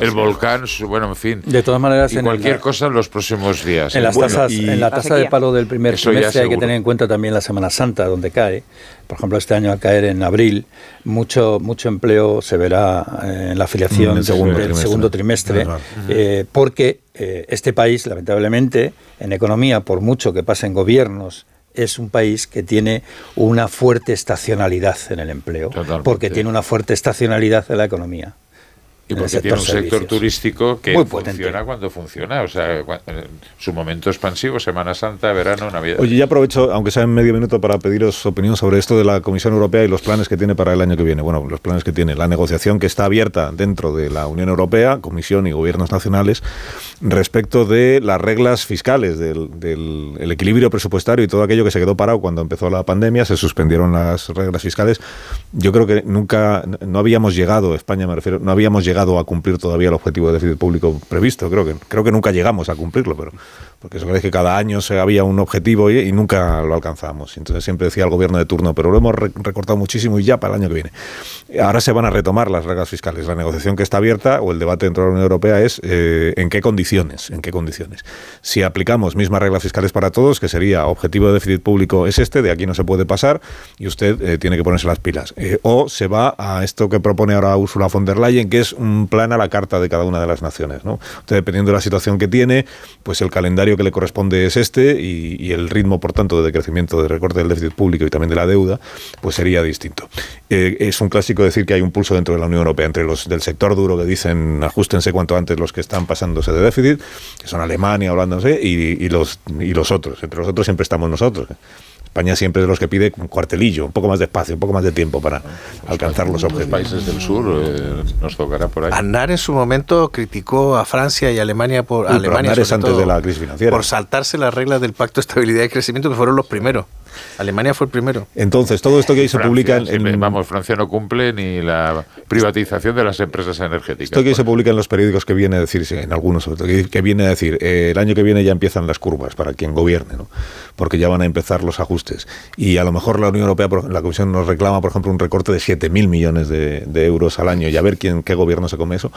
S2: el volcán, bueno, en fin.
S27: De todas maneras,
S2: y cualquier cosa en los próximos días.
S27: En, las tasas, en la tasa de paro del primer trimestre hay que tener en cuenta también la Semana Santa, donde cae. Por ejemplo, este año al caer en abril, mucho, mucho empleo se verá eh, en la afiliación del segundo trimestre, eh, porque eh, este país, lamentablemente, en economía, por mucho que pasen gobiernos, es un país que tiene una fuerte estacionalidad en el empleo, porque tiene una fuerte estacionalidad en la economía.
S2: Y porque tiene un sector turístico que funciona cuando funciona, o sea, su momento expansivo, Semana Santa, verano, Navidad.
S1: Oye, ya aprovecho, aunque sea en medio minuto, para pediros opinión sobre esto de la Comisión Europea y los planes que tiene para el año que viene. Bueno, los planes que tiene, la negociación que está abierta dentro de la Unión Europea, Comisión y gobiernos nacionales, respecto de las reglas fiscales, del, equilibrio presupuestario y todo aquello que se quedó parado cuando empezó la pandemia, se suspendieron las reglas fiscales. Yo creo que nunca, no habíamos llegado, España me refiero, no habíamos llegado llegado a cumplir todavía el objetivo de déficit público previsto. Creo que, creo que nunca llegamos a cumplirlo, pero porque es que cada año se había un objetivo y, nunca lo alcanzamos. Entonces siempre decía el gobierno de turno, pero lo hemos recortado muchísimo y ya para el año que viene. Ahora se van a retomar las reglas fiscales. La negociación que está abierta o el debate dentro de la Unión Europea es eh, en qué condiciones, en qué condiciones. Si aplicamos mismas reglas fiscales para todos, que sería objetivo de déficit público es este, de aquí no se puede pasar y usted eh, tiene que ponerse las pilas. Eh, o se va a esto que propone ahora Ursula von der Leyen, que es un plan a la carta de cada una de las naciones. ¿no? Dependiendo de la situación que tiene, pues el calendario que le corresponde es este y, el ritmo, por tanto, de crecimiento de recorte del déficit público y también de la deuda, pues sería distinto. Eh, es un clásico decir que hay un pulso dentro de la Unión Europea entre los del sector duro que dicen ajustense cuanto antes los que están pasándose de déficit, que son Alemania, Holanda, y, los, y los otros. Entre los otros siempre estamos nosotros. España siempre es de los que pide un cuartelillo, un poco más de espacio, un poco más de tiempo para alcanzar los objetivos.
S2: Los países del sur eh, nos tocará por ahí.
S10: Andar en su momento criticó a Francia y Alemania por
S1: Alemania antes de la crisis financiera.
S10: por saltarse las reglas del Pacto de Estabilidad y Crecimiento que fueron los primeros. Alemania fue el primero.
S1: Entonces, todo esto que ahí se publica en,
S2: Vamos, Francia no cumple ni la privatización de las empresas energéticas.
S1: Esto que se publica en los periódicos que viene a decir, en algunos, que viene a decir, eh, el año que viene ya empiezan las curvas para quien gobierne, ¿no? porque ya van a empezar los ajustes. Y a lo mejor la Unión Europea, la Comisión nos reclama, por ejemplo, un recorte de 7.000 millones de, euros al año y a ver quién, qué gobierno se come eso.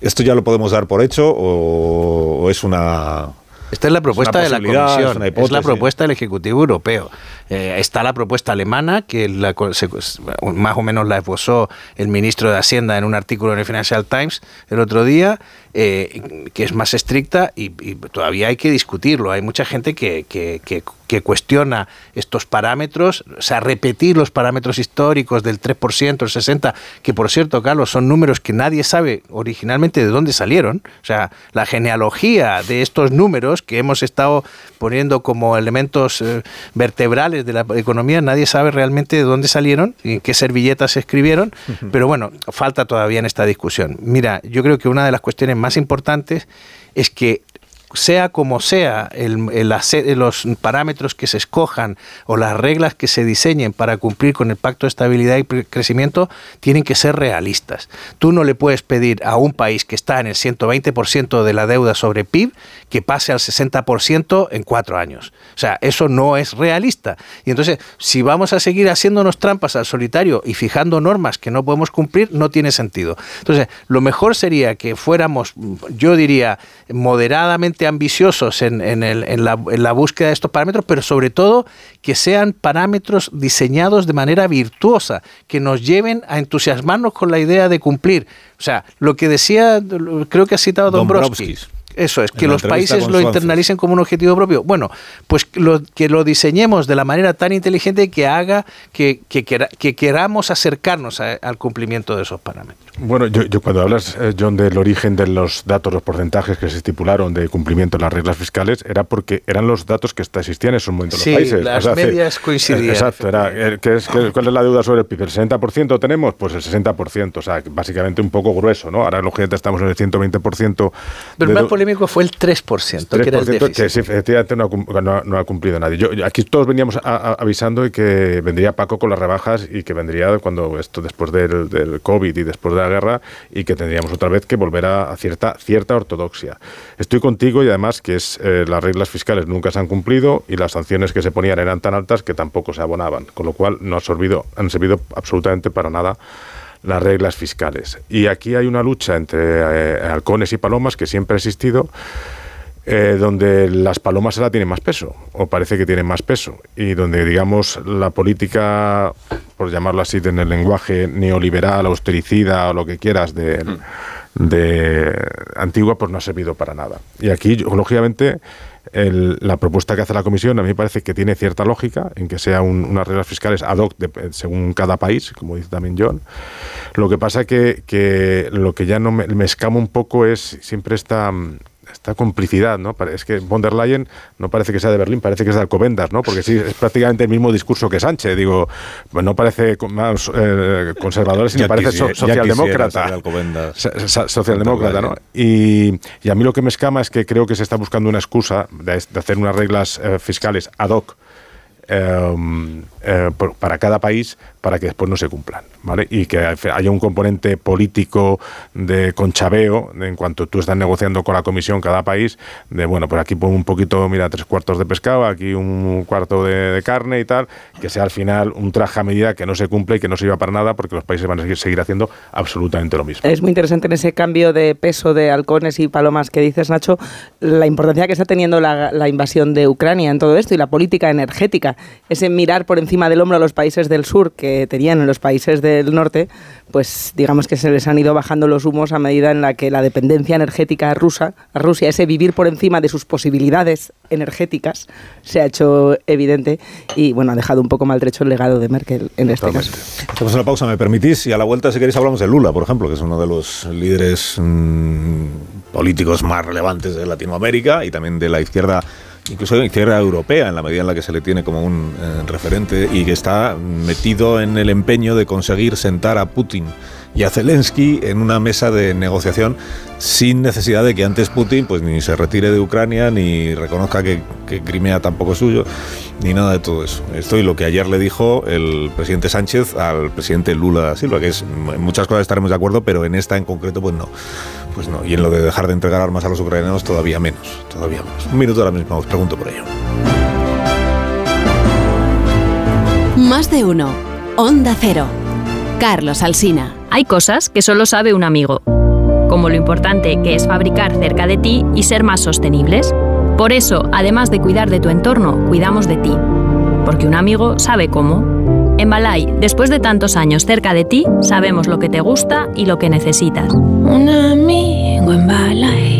S1: ¿Esto ya lo podemos dar por hecho o es una
S10: esta es la propuesta de la Comisión, es, la propuesta del Ejecutivo Europeo. Eh, está la propuesta alemana, que más o menos la esbozó el ministro de Hacienda en un artículo en el Financial Times el otro día, eh, que es más estricta y, todavía hay que discutirlo. Hay mucha gente que, que, que, cuestiona estos parámetros, o sea, repetir los parámetros históricos del 3%, el 60%, que por cierto, Carlos, son números que nadie sabe originalmente de dónde salieron. O sea, la genealogía de estos números que hemos estado poniendo como elementos eh, vertebrales de la economía, nadie sabe realmente de dónde salieron y en qué servilletas se escribieron, pero bueno, falta todavía en esta discusión. Mira, yo creo que una de las cuestiones más importantes es que sea como sea el, los parámetros que se escojan o las reglas que se diseñen para cumplir con el Pacto de Estabilidad y Crecimiento, tienen que ser realistas. Tú no le puedes pedir a un país que está en el 120% de la deuda sobre PIB que pase al 60% en cuatro años. O sea, eso no es realista. Y entonces, si vamos a seguir haciéndonos trampas al solitario y fijando normas que no podemos cumplir, no tiene sentido. Entonces, lo mejor sería que fuéramos, yo diría, moderadamente ambiciosos en, la, en la búsqueda de estos parámetros, pero sobre todo que sean parámetros diseñados de manera virtuosa, que nos lleven a entusiasmarnos con la idea de cumplir. O sea, lo que decía, creo que ha citado Dombrovskis eso es, que los países lo internalicen como un objetivo propio. Bueno, pues lo, que lo diseñemos de la manera tan inteligente que haga que, que, queramos acercarnos al cumplimiento de esos parámetros.
S11: Bueno, yo, cuando hablas, eh, John, del origen de los datos, los porcentajes que se estipularon de cumplimiento de las reglas fiscales, era porque eran los datos que existían en esos momentos
S10: en
S11: los países.
S10: las medias coincidían.
S11: Exacto, era, eh, es, ¿cuál es la deuda sobre el PIB? ¿El 60% tenemos? Pues el 60%, o sea, básicamente un poco grueso, ¿no? Ahora, lógicamente, estamos en el 120%.
S10: Pero el polémico fue el 3%, 3% que era el déficit.
S11: Que sí, efectivamente no ha, cumplido nadie. Yo, aquí todos veníamos avisando de que vendría Paco con las rebajas y que vendría cuando esto después del, del COVID y después de la guerra y que tendríamos otra vez que volver a, cierta, cierta ortodoxia. Estoy contigo y además que es, eh, las reglas fiscales nunca se han cumplido y las sanciones que se ponían eran tan altas que tampoco se abonaban, con lo cual no ha servido, han servido absolutamente para nada las reglas fiscales. Y aquí hay una lucha entre eh, halcones y palomas que siempre ha existido. Eh, donde las palomas ahora tienen más peso, o parece que tienen más peso, y donde, digamos, la política, por llamarlo así, en el lenguaje neoliberal, austericida o lo que quieras, de, mm. de Antigua, pues no ha servido para nada. Y aquí, lógicamente, la propuesta que hace la Comisión a mí me parece que tiene cierta lógica en que sean unas reglas fiscales ad hoc según cada país, como dice también John. Lo que pasa que, que lo que ya no me, me escama un poco es siempre esta esta complicidad, ¿no? Es que von der Leyen no parece que sea de Berlín, parece que es de Alcobendas, ¿no? Porque sí, es prácticamente el mismo discurso que Sánchez, digo, no parece más eh, conservador, sino parece socialdemócrata. Socialdemócrata, ¿no? Y, a mí lo que me escama es que creo que se está buscando una excusa de, hacer unas reglas eh, fiscales ad hoc Em, eh, para cada país para que después no se cumplan, ¿vale? Y que haya un componente político de conchabeo en cuanto tú estás negociando con la comisión cada país, de bueno, pues aquí pongo un poquito, mira, tres cuartos de pescado, aquí un cuarto de, carne y tal, que sea al final un traje a medida que no se cumple y que no sirva para nada porque los países van a seguir, haciendo absolutamente lo mismo.
S8: Es muy interesante en ese cambio de peso de halcones y palomas que dices, Nacho, la importancia que está teniendo la invasión de Ucrania en todo esto y la política energética ese mirar por encima del hombro a los países del sur que tenían en los países del norte, pues digamos que se les han ido bajando los humos a medida en la que la dependencia energética rusa, a Rusia, ese vivir por encima de sus posibilidades energéticas, se ha hecho evidente y bueno, ha dejado un poco maltrecho el legado de Merkel en este caso.
S1: Hacemos una pausa, me permitís, y a la vuelta, si queréis, hablamos de Lula, por ejemplo, que es uno de los líderes mm, políticos más relevantes de Latinoamérica y también de la izquierda incluso de izquierda europea, en la medida en la que se le tiene como un eh, referente, y que está metido en el empeño de conseguir sentar a Putin y a Zelensky en una mesa de negociación sin necesidad de que antes Putin pues ni se retire de Ucrania ni reconozca que, Crimea tampoco es suyo ni nada de todo eso. Esto y lo que ayer le dijo el presidente Sánchez al presidente Lula Silva, que es en muchas cosas estaremos de acuerdo, pero en esta en concreto pues no. Pues no, y en lo de dejar de entregar armas a los ucranianos todavía menos, todavía menos. Un minuto ahora mismo os pregunto por ello.
S16: Más de uno. Onda Cero. Carlos Alsina.
S30: Hay cosas que solo sabe un amigo, como lo importante que es fabricar cerca de ti y ser más sostenibles. Por eso, además de cuidar de tu entorno, cuidamos de ti. Porque un amigo sabe cómo. En Balay, después de tantos años cerca de ti, sabemos lo que te gusta y lo que necesitas. Un amigo en Balay.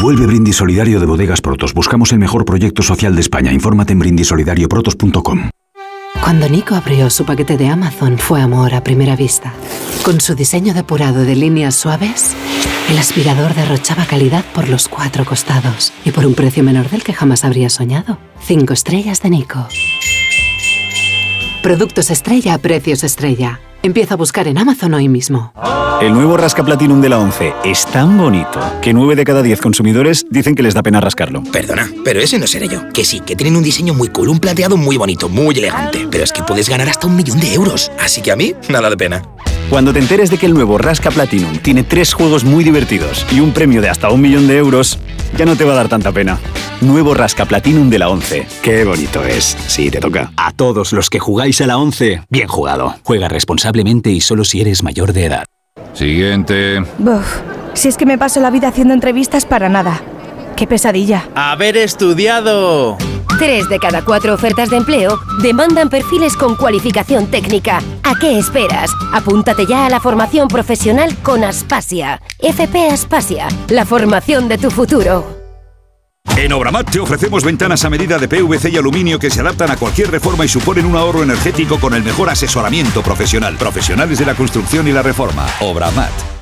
S20: Vuelve Brindis Solidario de Bodegas Protos. Buscamos el mejor proyecto social de España. Infórmate en brindisolidarioprotos.com.
S31: Cuando Nico abrió su paquete de Amazon fue amor a primera vista. Con su diseño depurado de líneas suaves, el aspirador derrochaba calidad por los cuatro costados y por un precio menor del que jamás habría soñado. Cinco estrellas de Nico. Productos estrella a precios estrella. Empieza a buscar en Amazon hoy mismo.
S32: El nuevo Rasca Platinum de la 11 es tan bonito que 9 de cada 10 consumidores dicen que les da pena rascarlo.
S24: Perdona, pero ese no seré yo. Que sí, que tienen un diseño muy cool, un plateado muy bonito, muy elegante. Pero es que puedes ganar hasta un millón de euros. Así que a mí, nada de pena.
S32: Cuando te enteres de que el nuevo Rasca Platinum tiene tres juegos muy divertidos y un premio de hasta un millón de euros, ya no te va a dar tanta pena. Nuevo Rasca Platinum de la 11. Qué bonito es. Sí, te toca.
S33: A todos los que jugáis a la 11, bien jugado. Juega responsablemente y solo si eres mayor de edad.
S34: Siguiente.
S35: Buf, si es que me paso la vida haciendo entrevistas para nada. ¡Qué pesadilla!
S36: ¡Haber estudiado!
S25: Tres de cada cuatro ofertas de empleo demandan perfiles con cualificación técnica. ¿A qué esperas? Apúntate ya a la formación profesional con Aspasia. FP Aspasia, la formación de tu futuro.
S37: En Obramat te ofrecemos ventanas a medida de PVC y aluminio que se adaptan a cualquier reforma y suponen un ahorro energético con el mejor asesoramiento profesional. Profesionales de la construcción y la reforma. Obramat.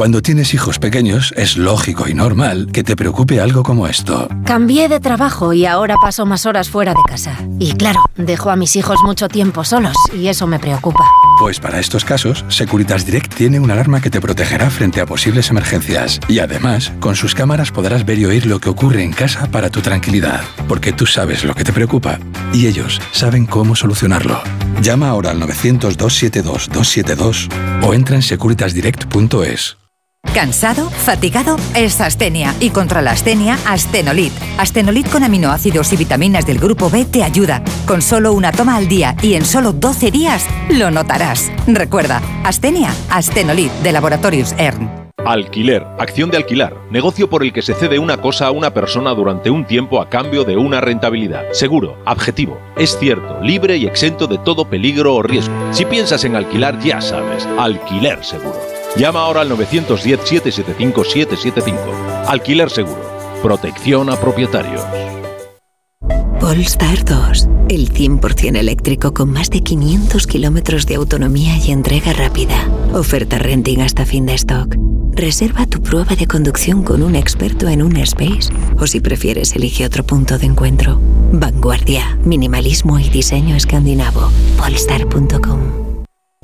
S26: Cuando tienes hijos pequeños, es lógico y normal que te preocupe algo como esto.
S38: Cambié de trabajo y ahora paso más horas fuera de casa. Y claro, dejo a mis hijos mucho tiempo solos y eso me preocupa.
S26: Pues para estos casos, Securitas Direct tiene una alarma que te protegerá frente a posibles emergencias. Y además, con sus cámaras podrás ver y oír lo que ocurre en casa para tu tranquilidad. Porque tú sabes lo que te preocupa y ellos saben cómo solucionarlo. Llama ahora al 900-272-272 o entra en securitasdirect.es.
S21: ¿Cansado? ¿Fatigado? Es astenia. Y contra la astenia, Astenolit. Astenolit con aminoácidos y vitaminas del grupo B te ayuda. Con solo una toma al día y en solo 12 días, lo notarás. Recuerda, astenia, Astenolit de Laboratorios ERN.
S39: Alquiler, acción de alquilar, negocio por el que se cede una cosa a una persona durante un tiempo a cambio de una rentabilidad. Seguro, objetivo, es cierto, libre y exento de todo peligro o riesgo. Si piensas en alquilar, ya sabes, alquiler seguro. Llama ahora al 910-775-775. Alquiler seguro. Protección a propietarios.
S31: Polestar 2, el 100% eléctrico con más de 500 kilómetros de autonomía y entrega rápida. Oferta renting hasta fin de stock. Reserva tu prueba de conducción con un experto en un space o si prefieres elige otro punto de encuentro. Vanguardia, minimalismo y diseño escandinavo. Polestar.com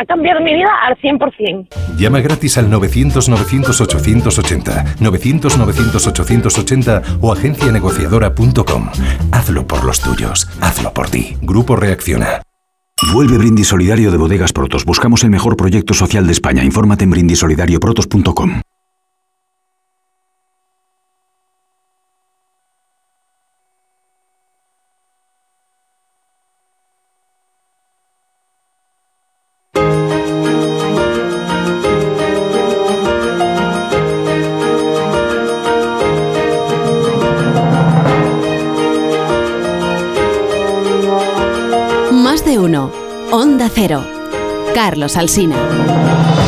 S40: Ha cambiado mi vida al 100%.
S41: Llama gratis al 900-900-880, 900-900-880 o agencianegociadora.com. Hazlo por los tuyos, hazlo por ti. Grupo Reacciona.
S20: Vuelve Brindis Solidario de Bodegas Protos. Buscamos el mejor proyecto social de España. Infórmate en brindisolidarioprotos.com.
S16: Carlos Alsina.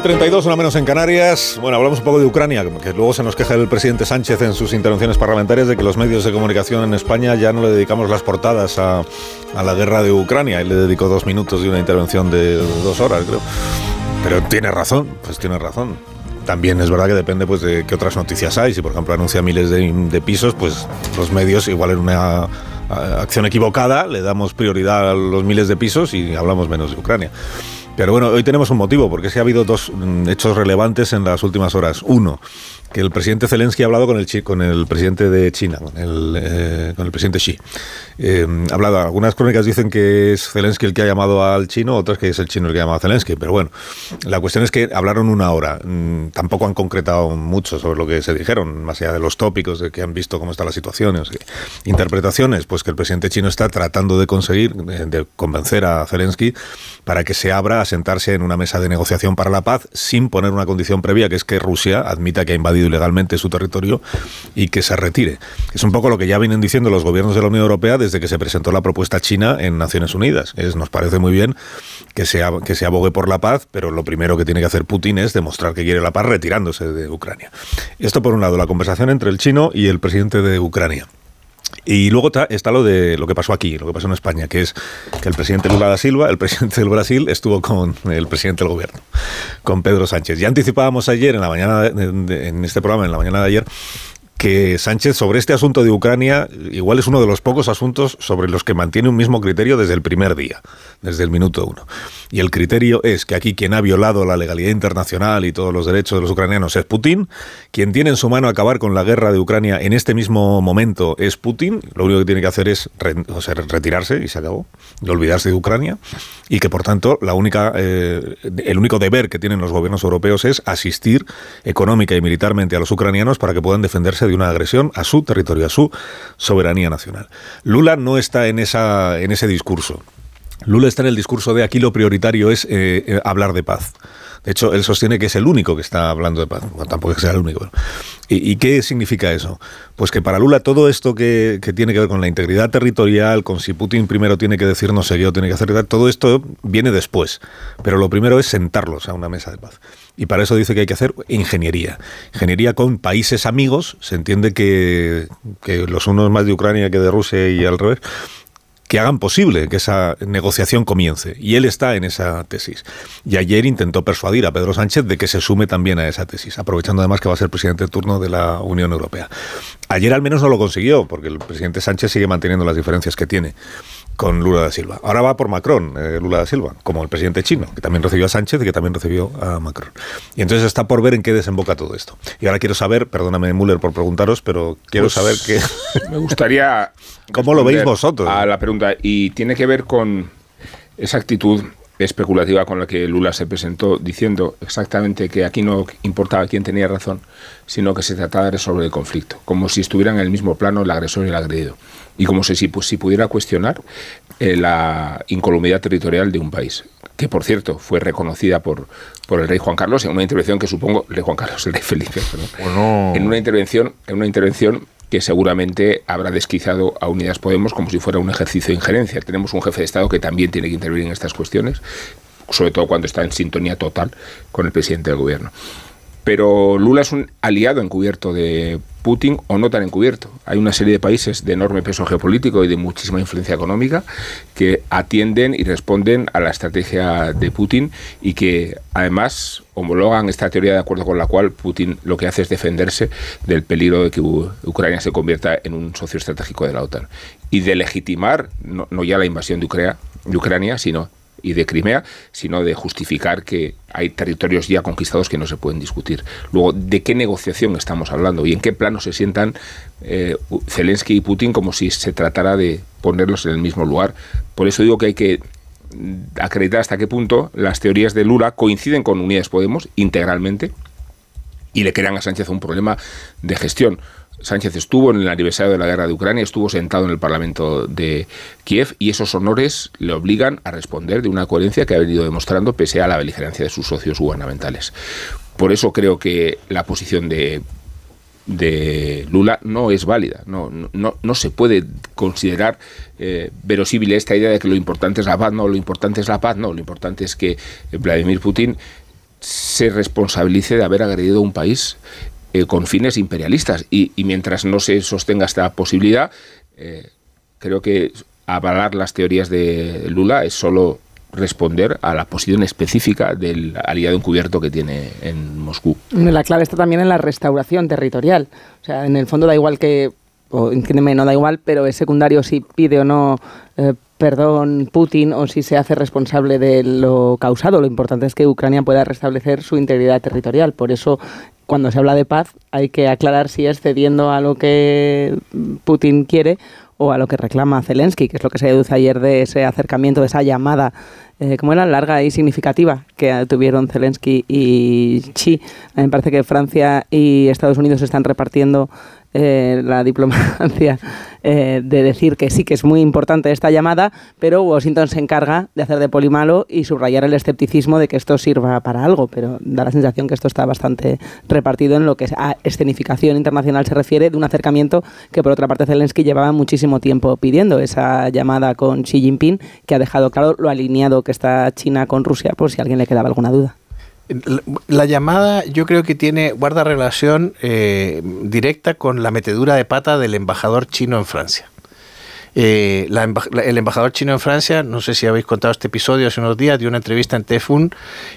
S1: Y 32, una menos en Canarias. Bueno, hablamos un poco de Ucrania, que luego se nos queja el presidente Sánchez en sus intervenciones parlamentarias de que los medios de comunicación en España ya no le dedicamos las portadas a, a la guerra de Ucrania. Y le dedicó dos minutos de una intervención de dos horas, creo. Pero tiene razón, pues tiene razón. También es verdad que depende pues, de qué otras noticias hay. Si, por ejemplo, anuncia miles de, de pisos, pues los medios, igual en una acción equivocada, le damos prioridad a los miles de pisos y hablamos menos de Ucrania. Pero bueno, hoy tenemos un motivo, porque es que ha habido dos mm, hechos relevantes en las últimas horas. Uno, que el presidente Zelensky ha hablado con el, con el presidente de China, con el, eh, con el presidente Xi. Eh, ha hablado, algunas crónicas dicen que es Zelensky el que ha llamado al chino, otras que es el chino el que ha llamado a Zelensky, pero bueno, la cuestión es que hablaron una hora. Mm, tampoco han concretado mucho sobre lo que se dijeron, más allá de los tópicos de que han visto cómo está la situación. interpretaciones, pues que el presidente chino está tratando de conseguir, de, convencer a Zelensky para que se abra a sentarse en una mesa de negociación para la paz sin poner una condición previa, que es que Rusia admita que ha invadido ilegalmente su territorio y que se retire. Es un poco lo que ya vienen diciendo los gobiernos de la Unión Europea desde que se presentó la propuesta china en Naciones Unidas. Nos parece muy bien que se, que se abogue por la paz, pero lo primero que tiene que hacer Putin es demostrar que quiere la paz retirándose de Ucrania. Esto por un lado, la conversación entre el chino y el presidente de Ucrania. Y luego está, lo de lo que pasó aquí, lo que pasó en España, que es que el presidente Lula da Silva, el [LAUGHS] presidente del Brasil, estuvo con el presidente del gobierno, con Pedro Sánchez. Ya anticipábamos ayer en la mañana en este programa, en la mañana de ayer, que Sánchez sobre este asunto de Ucrania igual es uno de los pocos asuntos sobre los que mantiene un mismo criterio desde el primer día, desde el minuto uno. Y el criterio es que aquí quien ha violado la legalidad internacional y todos los derechos de los ucranianos es Putin, quien tiene en su mano acabar con la guerra de Ucrania en este mismo momento es Putin, lo único que tiene que hacer es retirarse y se acabó, y olvidarse de Ucrania, y que por tanto la única, eh, el único deber que tienen los gobiernos europeos es asistir económica y militarmente a los ucranianos para que puedan defenderse de una agresión a su territorio, a su soberanía nacional. Lula no está en, esa, en ese discurso. Lula está en el discurso de aquí lo prioritario es eh, eh, hablar de paz. De hecho, él sostiene que es el único que está hablando de paz. Bueno, tampoco es que sea el único. ¿Y, qué significa eso? Pues que para Lula todo esto que, tiene que ver con la integridad territorial, con si Putin primero tiene que decir no sé qué o tiene que hacer todo esto viene después. Pero lo primero es sentarlos a una mesa de paz. Y para eso dice que hay que hacer ingeniería. Ingeniería con países amigos. Se entiende que, que los unos más de Ucrania que de Rusia y al revés que hagan posible que esa negociación comience. Y él está en esa tesis. Y ayer intentó persuadir a Pedro Sánchez de que se sume también a esa tesis, aprovechando además que va a ser presidente de turno de la Unión Europea. Ayer al menos no lo consiguió, porque el presidente Sánchez sigue manteniendo las diferencias que tiene con Lula da Silva. Ahora va por Macron, eh, Lula da Silva, como el presidente chino, que también recibió a Sánchez y que también recibió a Macron. Y entonces está por ver en qué desemboca todo esto. Y ahora quiero saber, perdóname Müller por preguntaros, pero quiero pues saber qué...
S9: Me gustaría... [LAUGHS]
S1: ¿Cómo lo veis vosotros?
S9: A la pregunta, y tiene que ver con esa actitud especulativa con la que Lula se presentó diciendo exactamente que aquí no importaba quién tenía razón, sino que se trataba de resolver el conflicto, como si estuvieran en el mismo plano el agresor y el agredido y como si, pues, si pudiera cuestionar eh, la incolumidad territorial de un país, que por cierto fue reconocida por, por el rey Juan Carlos en una intervención que supongo, el rey Juan Carlos, el rey Felipe, en una intervención, en una intervención que seguramente habrá desquiciado a Unidas Podemos como si fuera un ejercicio de injerencia. Tenemos un jefe de Estado que también tiene que intervenir en estas cuestiones, sobre todo cuando está en sintonía total con el presidente del gobierno. Pero Lula es un aliado encubierto de Putin o no tan encubierto. Hay una serie de países de enorme peso geopolítico y de muchísima influencia económica que atienden y responden a la estrategia de Putin y que además homologan esta teoría de acuerdo con la cual Putin lo que hace es defenderse del peligro de que Ucrania se convierta en un socio estratégico de la OTAN y de legitimar no, ya la invasión de Ucrania, de Ucrania sino y de Crimea, sino de justificar que hay territorios ya conquistados que no se pueden discutir. Luego, ¿de qué negociación estamos hablando y en qué plano se sientan eh, Zelensky y Putin como si se tratara de ponerlos en el mismo lugar? Por eso digo que hay que mm, acreditar hasta qué punto las teorías de Lula coinciden con Unidas Podemos integralmente y le crean a Sánchez un problema de gestión. Sánchez estuvo en el aniversario de la guerra de Ucrania, estuvo sentado en el Parlamento de Kiev y esos honores le obligan a responder de una coherencia que ha venido demostrando pese a la beligerancia de sus socios gubernamentales. Por eso creo que la posición de, de Lula no es válida. No, no, no se puede considerar eh, verosímil esta idea de que lo importante es la paz. No, lo importante es la paz. No, lo importante es que Vladimir Putin se responsabilice de haber agredido un país eh, con fines imperialistas. Y, mientras no se sostenga esta posibilidad, eh, creo que avalar las teorías de Lula es solo responder a la posición específica del aliado encubierto que tiene en Moscú.
S42: La clave está también en la restauración territorial. O sea, en el fondo da igual que
S8: o entiéndeme, no da igual, pero es secundario si pide o no eh, perdón Putin o si se hace responsable de lo causado. Lo importante es que Ucrania pueda restablecer su integridad territorial. Por eso, cuando se habla de paz, hay que aclarar si es cediendo a lo que Putin quiere o a lo que reclama Zelensky, que es lo que se deduce ayer de ese acercamiento, de esa llamada, eh, como era larga y significativa, que tuvieron Zelensky y Xi. Me parece que Francia y Estados Unidos están repartiendo eh, la diplomacia [LAUGHS] eh, de decir que sí que es muy importante esta llamada, pero Washington se encarga de hacer de polimalo y subrayar el escepticismo de que esto sirva para algo, pero da la sensación que esto está bastante repartido en lo que a escenificación internacional se refiere de un acercamiento que por otra parte Zelensky llevaba muchísimo tiempo pidiendo, esa llamada con Xi Jinping que ha dejado claro lo alineado que está China con Rusia, por si a alguien le quedaba alguna duda.
S10: La, llamada yo creo que tiene guarda relación eh, directa con la metedura de pata del embajador chino en Francia. Eh, el embajador chino en Francia, no sé si habéis contado este episodio hace unos días, dio una entrevista en Tefun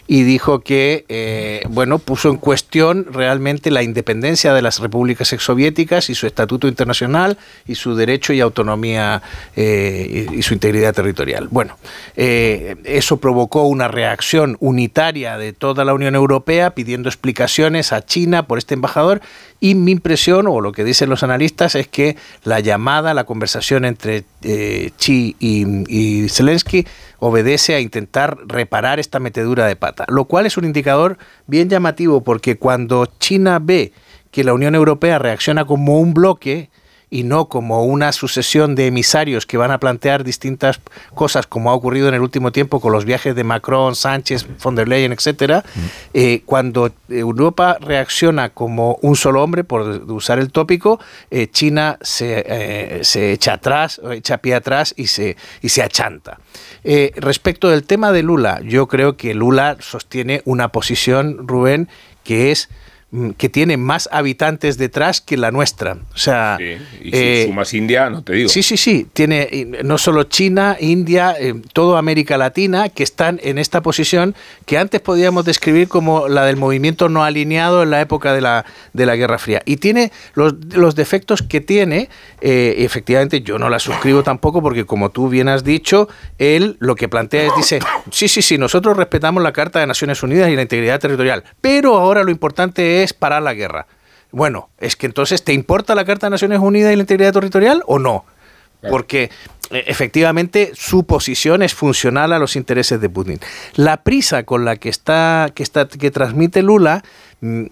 S10: y dijo que, eh, bueno, puso en cuestión realmente la independencia de las repúblicas exsoviéticas y su estatuto internacional y su derecho y autonomía eh, y, su integridad territorial. Bueno, eso provocó una reacción unitaria de toda la Unión Europea pidiendo explicaciones a China por este embajador y mi impresión, o lo que dicen los analistas, es que la llamada, la conversación entre eh, Xi y, Zelensky obedece a intentar reparar esta metedura de pata, lo cual es un indicador bien llamativo porque cuando China ve que la Unión Europea reacciona como un bloque, y no como una sucesión de emisarios que van a plantear distintas cosas, como ha ocurrido en el último tiempo con los viajes de Macron, Sánchez, von der Leyen, etcétera, eh, cuando Europa reacciona como un solo hombre, por usar el tópico, eh, China se, eh, se, echa atrás, echa pie atrás y se, y se achanta. respecto del tema de Lula, yo creo que Lula sostiene una posición, Rubén, que es que tiene más habitantes detrás que la nuestra. O sea,
S9: y si eh, sumas India, no te digo.
S10: Sí, sí, sí. Tiene no solo China, India, eh, toda América Latina que están en esta posición que antes podíamos describir como la del movimiento no alineado en la época de la, de la Guerra Fría. Y tiene los, los defectos que tiene. Eh, efectivamente, yo no la suscribo tampoco porque, como tú bien has dicho, él lo que plantea es, dice, sí, sí, sí, nosotros respetamos la Carta de Naciones Unidas y la integridad territorial, pero ahora lo importante es es parar la guerra. Bueno, es que entonces, ¿te importa la Carta de Naciones Unidas y la integridad territorial o no? Porque eh, efectivamente su posición es funcional a los intereses de Putin. La prisa con la que está que está que transmite Lula mm,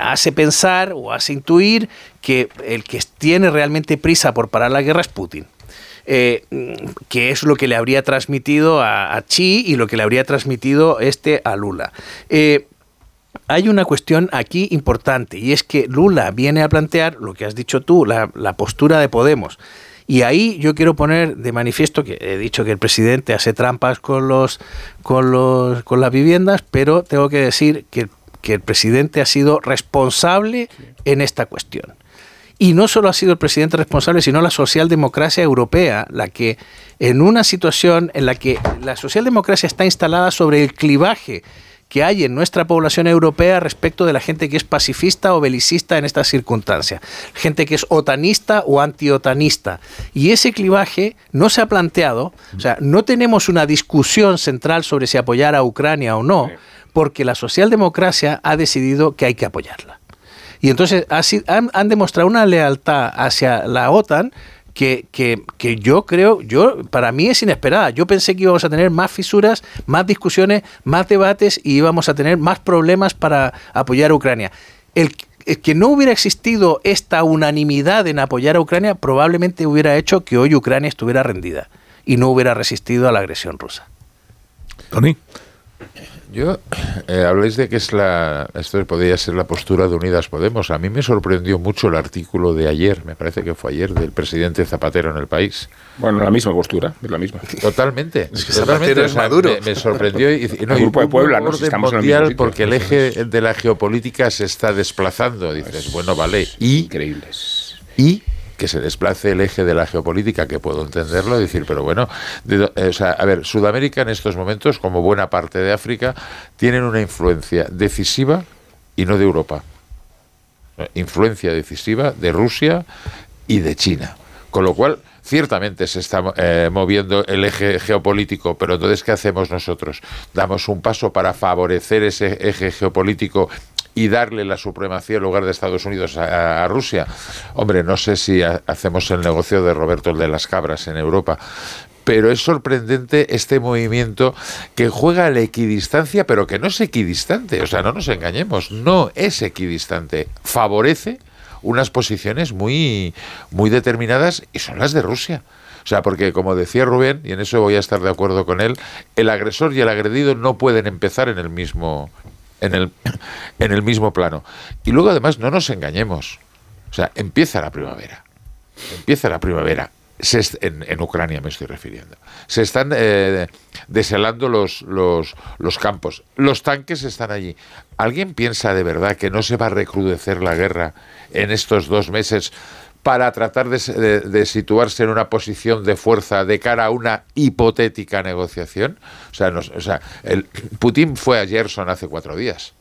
S10: hace pensar o hace intuir que el que tiene realmente prisa por parar la guerra es Putin. Eh, mm, que es lo que le habría transmitido a, Chi y lo que le habría transmitido este a Lula. Eh, hay una cuestión aquí importante y es que Lula viene a plantear lo que has dicho tú, la, postura de Podemos. Y ahí yo quiero poner de manifiesto que he dicho que el presidente hace trampas con los con los con las viviendas, pero tengo que decir que, que el presidente ha sido responsable en esta cuestión. Y no solo ha sido el presidente responsable, sino la socialdemocracia europea, la que en una situación en la que la socialdemocracia está instalada sobre el clivaje que hay en nuestra población europea respecto de la gente que es pacifista o belicista en estas circunstancias, gente que es otanista o antiotanista. Y ese clivaje no se ha planteado, o sea, no tenemos una discusión central sobre si apoyar a Ucrania o no, porque la socialdemocracia ha decidido que hay que apoyarla. Y entonces han, han demostrado una lealtad hacia la OTAN que, que, yo creo, yo para mí es inesperada. Yo pensé que íbamos a tener más fisuras, más discusiones, más debates y íbamos a tener más problemas para apoyar a Ucrania. El, que no hubiera existido esta unanimidad en apoyar a Ucrania probablemente hubiera hecho que hoy Ucrania estuviera rendida y no hubiera resistido a la agresión rusa.
S1: Tony.
S2: Yo, eh, habláis de que es la, esto podría ser la postura de Unidas Podemos. A mí me sorprendió mucho el artículo de ayer, me parece que fue ayer, del presidente Zapatero en el país.
S9: Bueno, la misma postura, es la misma.
S2: Totalmente. totalmente. Me, sorprendió. Y,
S9: no, el grupo de Puebla, ¿no?
S2: estamos mundial porque el eje de la geopolítica se está desplazando. Dices, bueno, vale. Y,
S9: Increíbles.
S2: Y que se desplace el eje de la geopolítica, que puedo entenderlo, decir, pero bueno, o sea, a ver, Sudamérica en estos momentos, como buena parte de África, tienen una influencia decisiva y no de Europa. Influencia decisiva de Rusia y de China. Con lo cual, ciertamente se está eh, moviendo el eje geopolítico, pero entonces, ¿qué hacemos nosotros? ¿Damos un paso para favorecer ese eje geopolítico y darle la supremacía en lugar de Estados Unidos a, Rusia? Hombre, no sé si hacemos el negocio de Roberto el de las cabras en Europa, pero es sorprendente este movimiento que juega a la equidistancia, pero que no es equidistante, o sea, no nos engañemos, no es equidistante, favorece unas posiciones muy, muy determinadas y son las de Rusia. O sea, porque como decía Rubén, y en eso voy a estar de acuerdo con él, el agresor y el agredido no pueden empezar en el mismo, en el, en el mismo plano. Y luego además no nos engañemos. O sea, empieza la primavera. Empieza la primavera en, Ucrania me estoy refiriendo. Se están eh, deshelando los, los, los, campos. Los tanques están allí. ¿Alguien piensa de verdad que no se va a recrudecer la guerra en estos dos meses para tratar de, situarse en una posición de fuerza de cara a una hipotética negociación? O sea, o sea el, Putin fue a Gerson hace cuatro días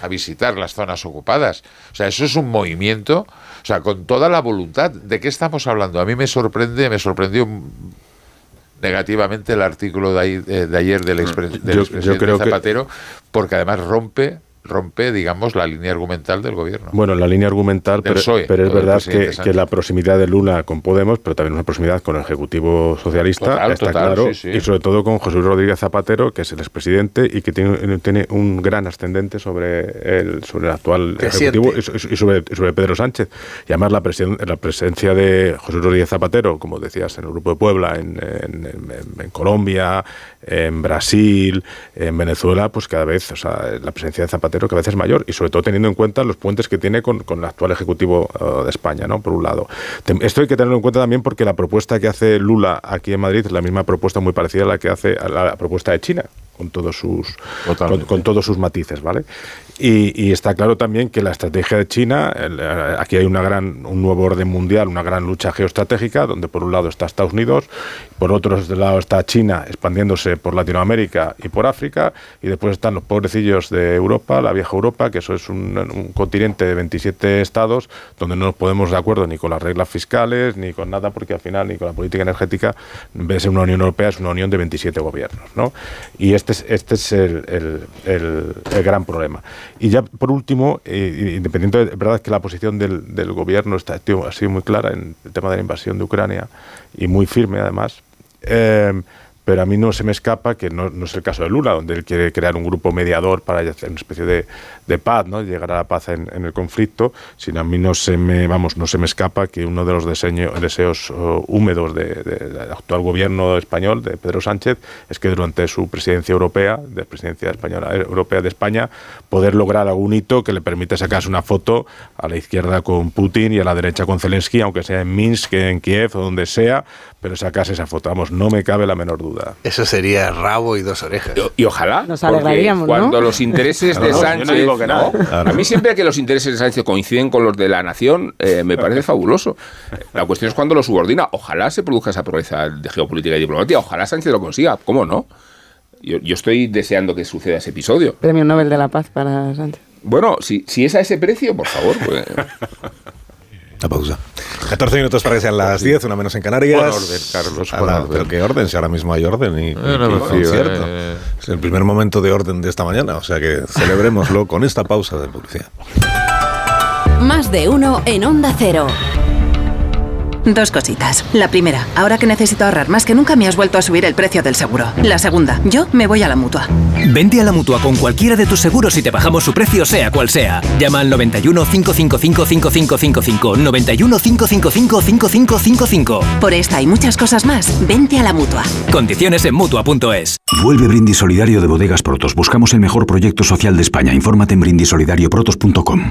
S2: a visitar las zonas ocupadas. O sea, eso es un movimiento, o sea, con toda la voluntad. ¿De qué estamos hablando? A mí me sorprende, me sorprendió negativamente el artículo de, ayer del, expresidente Zapatero, porque además rompe rompe, digamos, la línea argumental del gobierno.
S11: Bueno, la línea argumental, pero, pero, es verdad que, la proximidad de Lula con Podemos, pero también una proximidad con el Ejecutivo Socialista, está claro, y sobre todo con José Luis Rodríguez Zapatero, que es el expresidente y que tiene, tiene un gran ascendente sobre el, sobre el actual Ejecutivo y, sobre, sobre, Pedro Sánchez. Y además la, la presencia de José Luis Rodríguez Zapatero, como decías, en el Grupo de Puebla, en, en Colombia, en Brasil, en Venezuela, pues cada vez, o sea, la presencia de Zapatero cada vez es mayor y sobre todo teniendo en cuenta los puentes que tiene con, con el actual Ejecutivo eh, de España, ¿no? Por un lado. Esto hay que tenerlo en cuenta también porque la propuesta que hace Lula aquí en Madrid es la misma propuesta muy parecida a la que hace la propuesta de China con todos sus con, todos sus matices, ¿vale? Y, está claro también que la estrategia de China, eh, aquí hay una gran, un nuevo orden mundial, una gran lucha geoestratégica, donde por un lado está Estados Unidos, por otro lado está China expandiéndose por Latinoamérica y por África, y después están los pobrecillos de Europa, la vieja Europa, que eso es un, continente de 27 estados, donde no nos podemos de acuerdo ni con las reglas fiscales, ni con nada, porque al final, ni con la política energética, en vez de ser una Unión Europea, es una unión de 27 gobiernos, ¿no? Y este es, este es el, el, el gran problema. Y ya por último, eh, independiente de verdad que la posición del, del gobierno está, ha sido muy clara en el tema de la invasión de Ucrania y muy firme además. Eh, pero a mí no se me escapa que no, es el caso de Lula, donde él quiere crear un grupo mediador para hacer una especie de, paz, ¿no? llegar a la paz en, el conflicto, sino a mí no se me, vamos, no se me escapa que uno de los deseos húmedos del actual gobierno español, de Pedro Sánchez, es que durante su presidencia europea, de presidencia española eh, europea de España, poder lograr algún hito que le permita sacarse una foto a la izquierda con Putin y a la derecha con Zelensky, aunque sea en Minsk, en Kiev o donde sea, pero sacarse esa foto. Vamos, no me cabe la menor duda.
S10: Eso sería rabo y dos orejas.
S9: Y, ojalá.
S8: Nos alegraríamos,
S9: Cuando los intereses de Sánchez. A mí siempre que los intereses de Sánchez coinciden con los de la nación, eh, me parece fabuloso. La cuestión es cuando lo subordina. Ojalá se produzca esa proeza de geopolítica y diplomática. Ojalá Sánchez lo consiga. ¿Cómo no? Yo, yo estoy deseando que suceda ese episodio.
S8: Premio Nobel de la Paz para Sánchez.
S9: Bueno, si, si es a ese precio, por favor. Pues. [LAUGHS]
S1: La pausa. 14 minutos para que sean las 10, una menos en Canarias.
S2: Con orden, Carlos. Con orden.
S1: Pero qué orden, si ahora mismo hay orden y, eh. Es el primer momento de orden de esta mañana, o sea que celebrémoslo con esta pausa de publicidad.
S43: Más de uno en Onda Cero.
S16: Dos cositas. La primera, ahora que necesito ahorrar más que nunca me has vuelto a subir el precio del seguro. La segunda, yo me voy a la mutua.
S18: Vente a la mutua con cualquiera de tus seguros y te bajamos su precio, sea cual sea. Llama al 91 555 5555. 91 555 5555.
S16: Por esta y muchas cosas más, vente a la mutua.
S18: Condiciones en mutua.es.
S20: Vuelve Brindis Solidario de Bodegas Protos. Buscamos el mejor proyecto social de España. Infórmate en brindisolidarioprotos.com.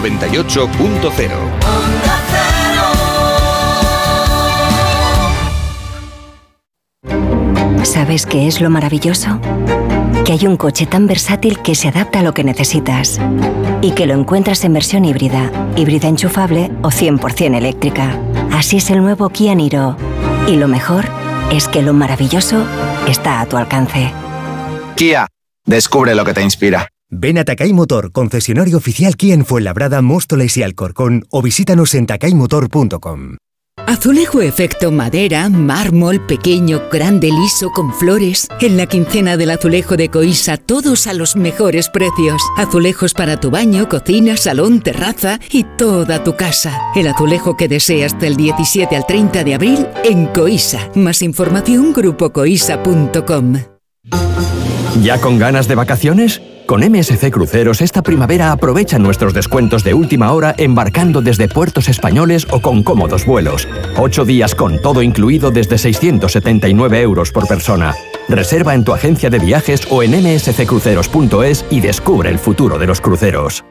S44: 98.0.
S45: ¿Sabes qué es lo maravilloso? Que hay un coche tan versátil que se adapta a lo que necesitas y que lo encuentras en versión híbrida, híbrida enchufable o 100% eléctrica. Así es el nuevo Kia Niro. Y lo mejor es que lo maravilloso está a tu alcance.
S46: Kia, descubre lo que te inspira.
S47: Ven a Takay Motor, concesionario oficial Kia en Fuenlabrada, Móstoles y Alcorcón o visítanos en takaymotor.com.
S48: Azulejo efecto madera, mármol, pequeño, grande, liso, con flores. En la quincena del azulejo de Coisa, todos a los mejores precios. Azulejos para tu baño, cocina, salón, terraza y toda tu casa. El azulejo que deseas del 17 al 30 de abril en Coisa. Más información grupocoisa.com.
S19: ¿Ya con ganas de vacaciones? Con MSC Cruceros esta primavera aprovecha nuestros descuentos de última hora embarcando desde puertos españoles o con cómodos vuelos. Ocho días con todo incluido desde 679 euros por persona. Reserva en tu agencia de viajes o en msccruceros.es y descubre el futuro de los cruceros.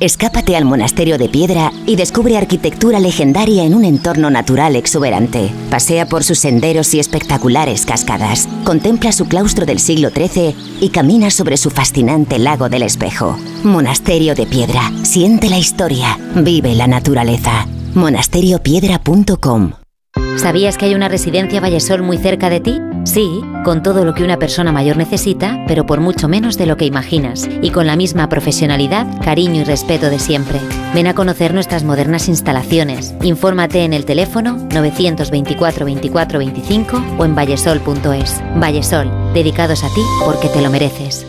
S25: Escápate al monasterio de piedra y descubre arquitectura legendaria en un entorno natural exuberante. Pasea por sus senderos y espectaculares cascadas. Contempla su claustro del siglo XIII y camina sobre su fascinante lago del espejo. Monasterio de piedra. Siente la historia. Vive la naturaleza. monasteriopiedra.com
S49: ¿Sabías que hay una residencia Vallesol muy cerca de ti? Sí, con todo lo que una persona mayor necesita, pero por mucho menos de lo que imaginas, y con la misma profesionalidad, cariño y respeto de siempre. Ven a conocer nuestras modernas instalaciones. Infórmate en el teléfono 924 24 25 o en vallesol.es. Vallesol, dedicados a ti porque te lo mereces.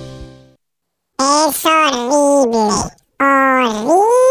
S50: Es horrible. Horrible.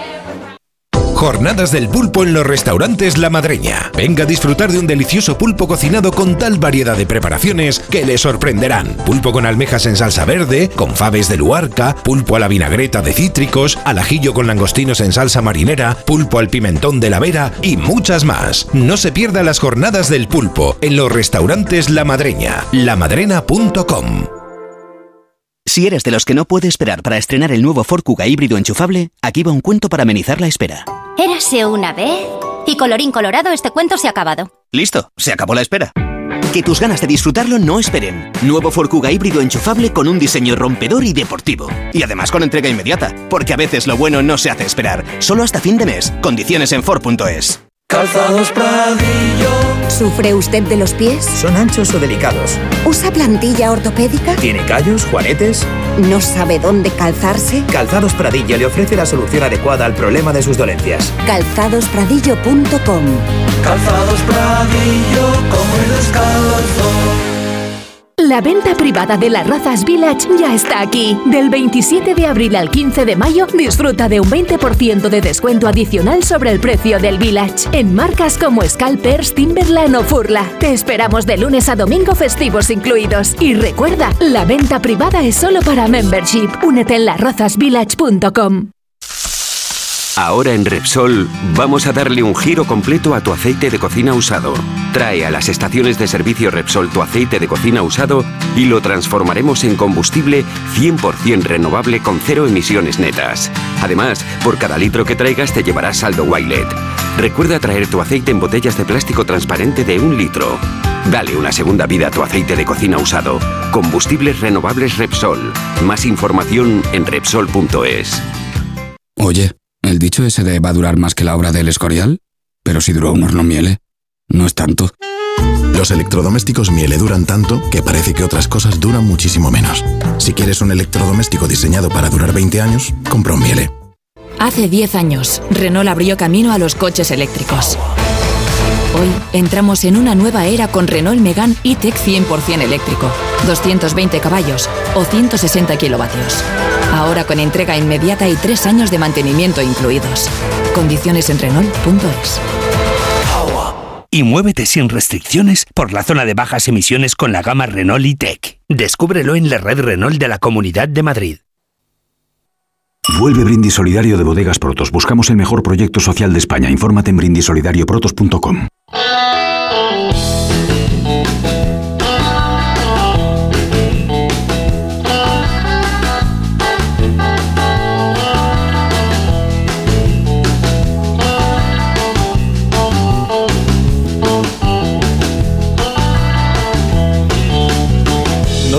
S14: Jornadas del pulpo en los restaurantes La Madreña. Venga a disfrutar de un delicioso pulpo cocinado con tal variedad de preparaciones que le sorprenderán. Pulpo con almejas en salsa verde, con faves de luarca, pulpo a la vinagreta de cítricos, al ajillo con langostinos en salsa marinera, pulpo al pimentón de la vera y muchas más. No se pierda las jornadas del pulpo en los restaurantes La Madreña. lamadrena.com.
S24: Si eres de los que no puede esperar para estrenar el nuevo Ford Kuga híbrido enchufable, aquí va un cuento para amenizar la espera.
S6: Érase una vez. Y colorín colorado, este cuento se ha acabado.
S24: Listo, se acabó la espera. Que tus ganas de disfrutarlo no esperen. Nuevo Ford Kuga híbrido enchufable con un diseño rompedor y deportivo. Y además con entrega inmediata, porque a veces lo bueno no se hace esperar. Solo hasta fin de mes. Condiciones en Ford.es.
S51: Calzados Pradillo.
S24: ¿Sufre usted de los pies?
S51: ¿Son anchos o delicados?
S24: ¿Usa plantilla ortopédica?
S51: ¿Tiene callos, juanetes?
S24: ¿No sabe dónde calzarse?
S51: Calzados Pradillo le ofrece la solución adecuada al problema de sus dolencias.
S24: Calzadospradillo.com
S51: Calzados Pradillo, como el descalzo.
S21: La venta privada de las razas Village ya está aquí. Del 27 de abril al 15 de mayo, disfruta de un 20% de descuento adicional sobre el precio del Village. En marcas como Scalpers, Timberland o Furla. Te esperamos de lunes a domingo festivos incluidos. Y recuerda, la venta privada es solo para membership. Únete en larrozasvillage.com.
S52: Ahora en Repsol vamos a darle un giro completo a tu aceite de cocina usado. Trae a las estaciones de servicio Repsol tu aceite de cocina usado y lo transformaremos en combustible 100% renovable con cero emisiones netas. Además, por cada litro que traigas te llevarás saldo Wilet. Recuerda traer tu aceite en botellas de plástico transparente de un litro. Dale una segunda vida a tu aceite de cocina usado. Combustibles renovables Repsol. Más información en Repsol.es.
S53: Oye. ¿El dicho ese de va a durar más que la obra del Escorial? Pero si duró un horno Miele, no es tanto.
S26: Los electrodomésticos Miele duran tanto que parece que otras cosas duran muchísimo menos. Si quieres un electrodoméstico diseñado para durar 20 años, compra un Miele.
S38: Hace 10 años, Renault abrió camino a los coches eléctricos. Hoy entramos en una nueva era con Renault Megane E-Tech 100% eléctrico, 220 caballos o 160 kilovatios. Ahora con entrega inmediata y tres años de mantenimiento incluidos. Condiciones en Renault.es.
S54: Y muévete sin restricciones por la zona de bajas emisiones con la gama Renault E-Tech. Descúbrelo en la red Renault de la Comunidad de Madrid.
S20: Vuelve Brindis Solidario de Bodegas Protos. Buscamos el mejor proyecto social de España. Infórmate en brindisolidarioprotos.com.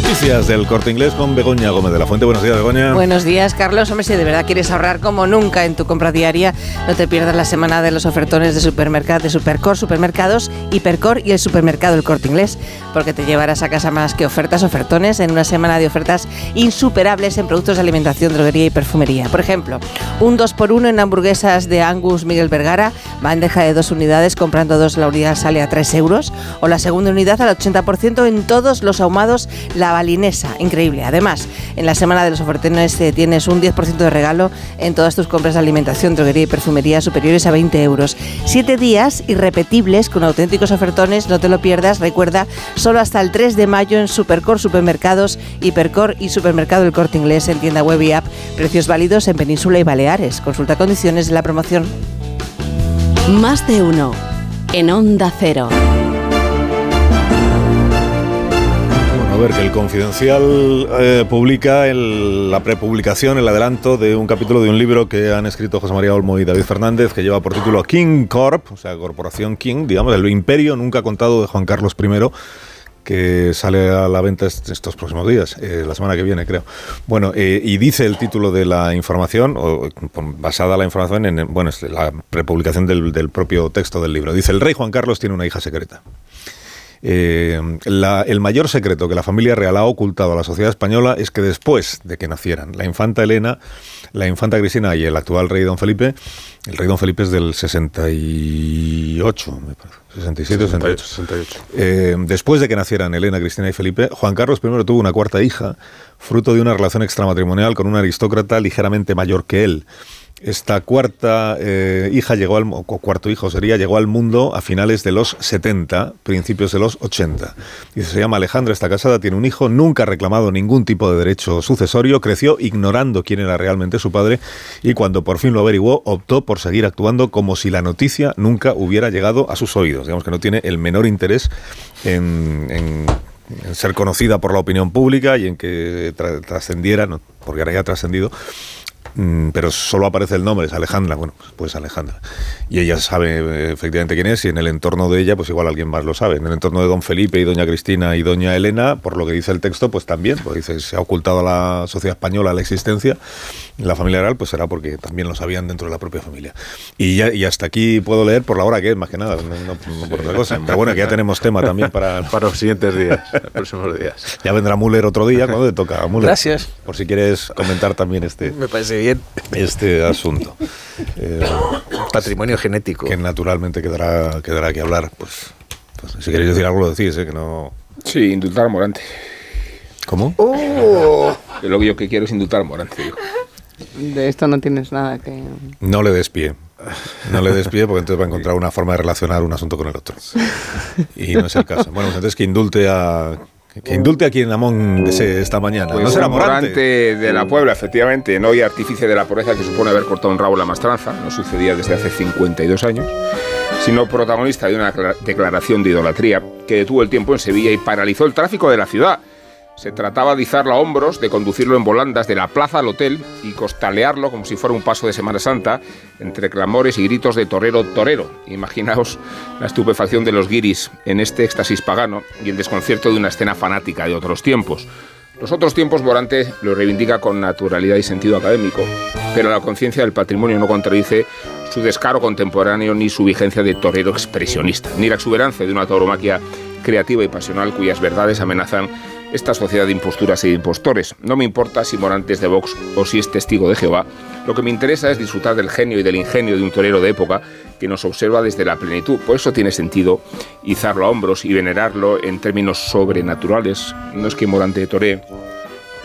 S1: Top Noticias del corte inglés con Begoña Gómez de la Fuente. Buenos días, Begoña.
S55: Buenos días, Carlos. Hombre, si de verdad quieres ahorrar como nunca en tu compra diaria, no te pierdas la semana de los ofertones de supermercado, de Supercor, supermercados, Hipercor y el supermercado El Corte Inglés, porque te llevarás a casa más que ofertas, ofertones en una semana de ofertas insuperables en productos de alimentación, droguería y perfumería. Por ejemplo, un 2x1 en hamburguesas de Angus Miguel Vergara, bandeja de dos unidades, comprando dos la unidad sale a 3 euros, o la segunda unidad al 80% en todos los ahumados la increíble. Además, en la semana de los ofertones eh, tienes un 10% de regalo en todas tus compras de alimentación, droguería y perfumería superiores a 20 euros. Siete días irrepetibles con auténticos ofertones, no te lo pierdas. Recuerda, solo hasta el 3 de mayo en Supercor, Supermercados, Hipercor y Supermercado El Corte Inglés en tienda web y app. Precios válidos en Península y Baleares. Consulta condiciones de la promoción.
S16: Más de uno. En Onda Cero.
S1: A ver, que el Confidencial eh, publica la prepublicación, el adelanto de un capítulo de un libro que han escrito José María Olmo y David Fernández, que lleva por título King Corp, o sea, Corporación King, digamos, el imperio nunca contado de Juan Carlos I, que sale a la venta est- estos próximos días, eh, la semana que viene, creo. Bueno, eh, y dice el título de la información, o, basada la información en bueno, la prepublicación del propio texto del libro. Dice, el rey Juan Carlos tiene una hija secreta. Eh, la- el mayor secreto que la familia real ha ocultado a la sociedad española es que después de que nacieran la infanta Elena, la infanta Cristina y el actual rey don Felipe, el rey don Felipe es del 68, me parece, 67 o 68. Eh, después de que nacieran Elena, Cristina y Felipe, Juan Carlos I tuvo una cuarta hija, fruto de una relación extramatrimonial con un aristócrata ligeramente mayor que él. Esta cuarta eh, hija llegó al o cuarto hijo sería llegó al mundo a finales de los 70, principios de los 80. Dice, se llama Alejandra, está casada, tiene un hijo, nunca ha reclamado ningún tipo de derecho sucesorio, creció ignorando quién era realmente su padre y cuando por fin lo averiguó optó por seguir actuando como si la noticia nunca hubiera llegado a sus oídos. Digamos que no tiene el menor interés en, ser conocida por la opinión pública y en que tra- trascendiera, no, porque ahora ya trascendido, pero solo aparece el nombre, es Alejandra, bueno, pues Alejandra. Y ella sabe eh, efectivamente quién es y en el entorno de ella, pues igual alguien más lo sabe. En el entorno de don Felipe y doña Cristina y doña Elena, por lo que dice el texto, pues también, pues dice, se ha ocultado a la sociedad española la existencia, en la familia real, pues será porque también lo sabían dentro de la propia familia. Y, ya, y hasta aquí puedo leer por la hora que es, más que nada, no, no- no por otra cosa. Pero bueno, que ya tenemos tema también para, [LAUGHS]
S10: para los siguientes días, los próximos días.
S1: Ya vendrá Müller otro día, cuando te toca a Müller.
S10: Gracias.
S1: Por si quieres comentar también este,
S10: Me parece bien. [LAUGHS]
S1: este asunto. Eh,
S10: Patrimonio genético.
S1: Que naturalmente quedará, quedará que hablar. Pues, pues, si queréis decir algo, lo decís, ¿eh? que no.
S9: Sí, indultar a Morante.
S1: ¿Cómo?
S9: ¡Oh! Lo que yo que quiero es indultar a Morante. digo.
S8: De esto no tienes nada que...
S1: No le des pie. No le des pie porque entonces va a encontrar una forma de relacionar un asunto con el otro. Y no es el caso. Bueno, pues entonces que indulte a. Que indulte a quien Amón desee esta mañana.
S9: Pues
S1: no será Morante.
S9: Morante de la Puebla, efectivamente, no hay artífice de la pobreza que supone haber cortado un rabo en la mastranza, no sucedía desde hace 52 años, sino protagonista de una cla- declaración de idolatría que detuvo el tiempo en Sevilla y paralizó el tráfico de la ciudad. Se trataba de izarlo a hombros, de conducirlo en volandas de la plaza al hotel y costalearlo como si fuera un paso de Semana Santa, entre clamores y gritos de torero, torero. Imaginaos la estupefacción de los guiris en este éxtasis pagano y el desconcierto de una escena fanática de otros tiempos. Los otros tiempos Morante lo reivindica con naturalidad y sentido académico, pero la conciencia del patrimonio no contradice su descaro contemporáneo ni su vigencia de torero expresionista, ni la exuberancia de una tauromaquia creativa y pasional cuyas verdades amenazan esta sociedad de imposturas y de impostores. No me importa si Morante es de Vox o si es testigo de Jehová. Lo que me interesa es disfrutar del genio y del ingenio de un torero de época que nos observa desde la plenitud. Por eso tiene sentido izarlo a hombros y venerarlo en términos sobrenaturales. No es que Morante toree,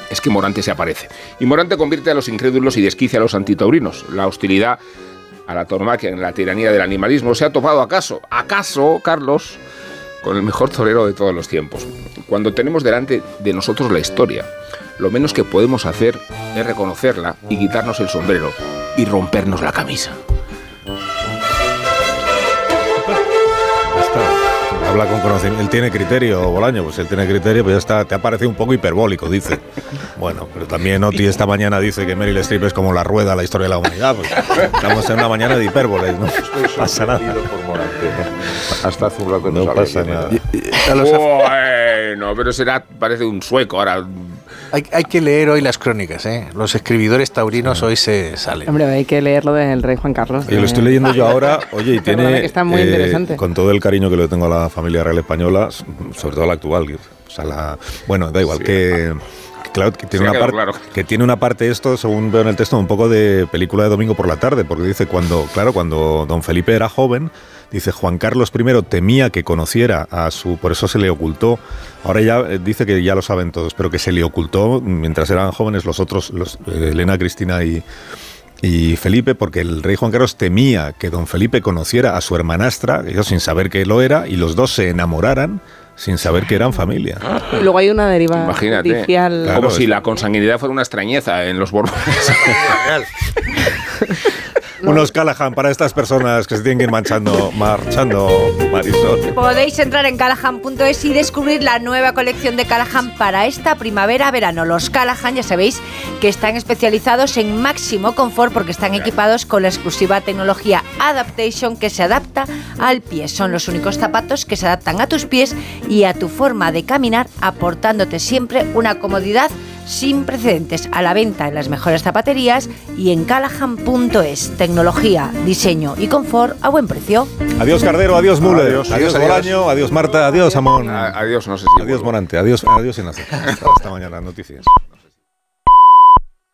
S9: es que Morante se aparece. Y Morante convierte a los incrédulos y desquicia a los antitaurinos. La hostilidad a la tauromaquia en la tiranía del animalismo se ha topado acaso, acaso, Carlos, con el mejor torero de todos los tiempos. Cuando tenemos delante de nosotros la historia, lo menos que podemos hacer es reconocerla y quitarnos el sombrero y rompernos la camisa.
S1: Habla con conocimiento. Él tiene criterio, Bolaño, pues él tiene criterio, pues ya está. Te ha parecido un poco hiperbólico, dice. [LAUGHS] Bueno, pero también Oti esta mañana dice que Meryl Streep es como la rueda de la historia de la humanidad. Pues estamos en una mañana de hipérboles, no pasa nada.
S9: Hasta hace un rato no,
S1: No pasa nada.
S9: Bueno, pero será, parece un sueco ahora.
S10: Hay, hay que leer hoy las crónicas, ¿eh? Los escribidores taurinos hoy se salen.
S8: Hombre, hay que leerlo del rey Juan Carlos.
S1: Oye, lo estoy leyendo yo ahora, [LAUGHS] oye, y tiene,
S8: que está muy
S1: eh,
S8: interesante.
S1: con todo el cariño que le tengo a la familia real española, sobre todo a la actual, o sea, la, bueno, da igual, que, que claro, que tiene,
S9: Sí,
S1: una parte,
S9: claro.
S1: que tiene una parte esto, según veo en el texto, un poco de película de domingo por la tarde, porque dice cuando, claro, cuando don Felipe era joven, dice Juan Carlos I temía que conociera a su, por eso se le ocultó, ahora ya eh, dice que ya lo saben todos, pero que se le ocultó mientras eran jóvenes los otros, los, eh, Elena, Cristina y, y Felipe, porque el rey Juan Carlos temía que don Felipe conociera a su hermanastra, ellos sin saber que lo era, y los dos se enamoraran sin saber que eran familia.
S8: Luego hay una deriva
S9: Imagínate.
S8: judicial.
S1: Claro,
S9: como
S1: es-
S9: si la consanguinidad fuera una extrañeza en los Borbones. [LAUGHS] [LAUGHS]
S1: Unos Callahan para estas personas que se tienen que ir manchando, marchando, Marisol.
S38: Podéis entrar en callahan.es y descubrir la nueva colección de Callahan para esta primavera-verano. Los Callahan ya sabéis que están especializados en máximo confort porque están equipados con la exclusiva tecnología Adaptation que se adapta al pie. Son los únicos zapatos que se adaptan a tus pies y a tu forma de caminar, aportándote siempre una comodidad sin precedentes a la venta en las mejores zapaterías y en callahan.es. Tecnología, diseño y confort a buen precio.
S1: Adiós Cardero, adiós Müller, adiós,
S9: Adiós, adiós,
S1: Bolaño, adiós Marta, adiós Amón.
S9: Adiós, no sé si.
S1: Adiós Morante, adiós, adiós Ignacio. [LAUGHS] Hasta mañana, noticias.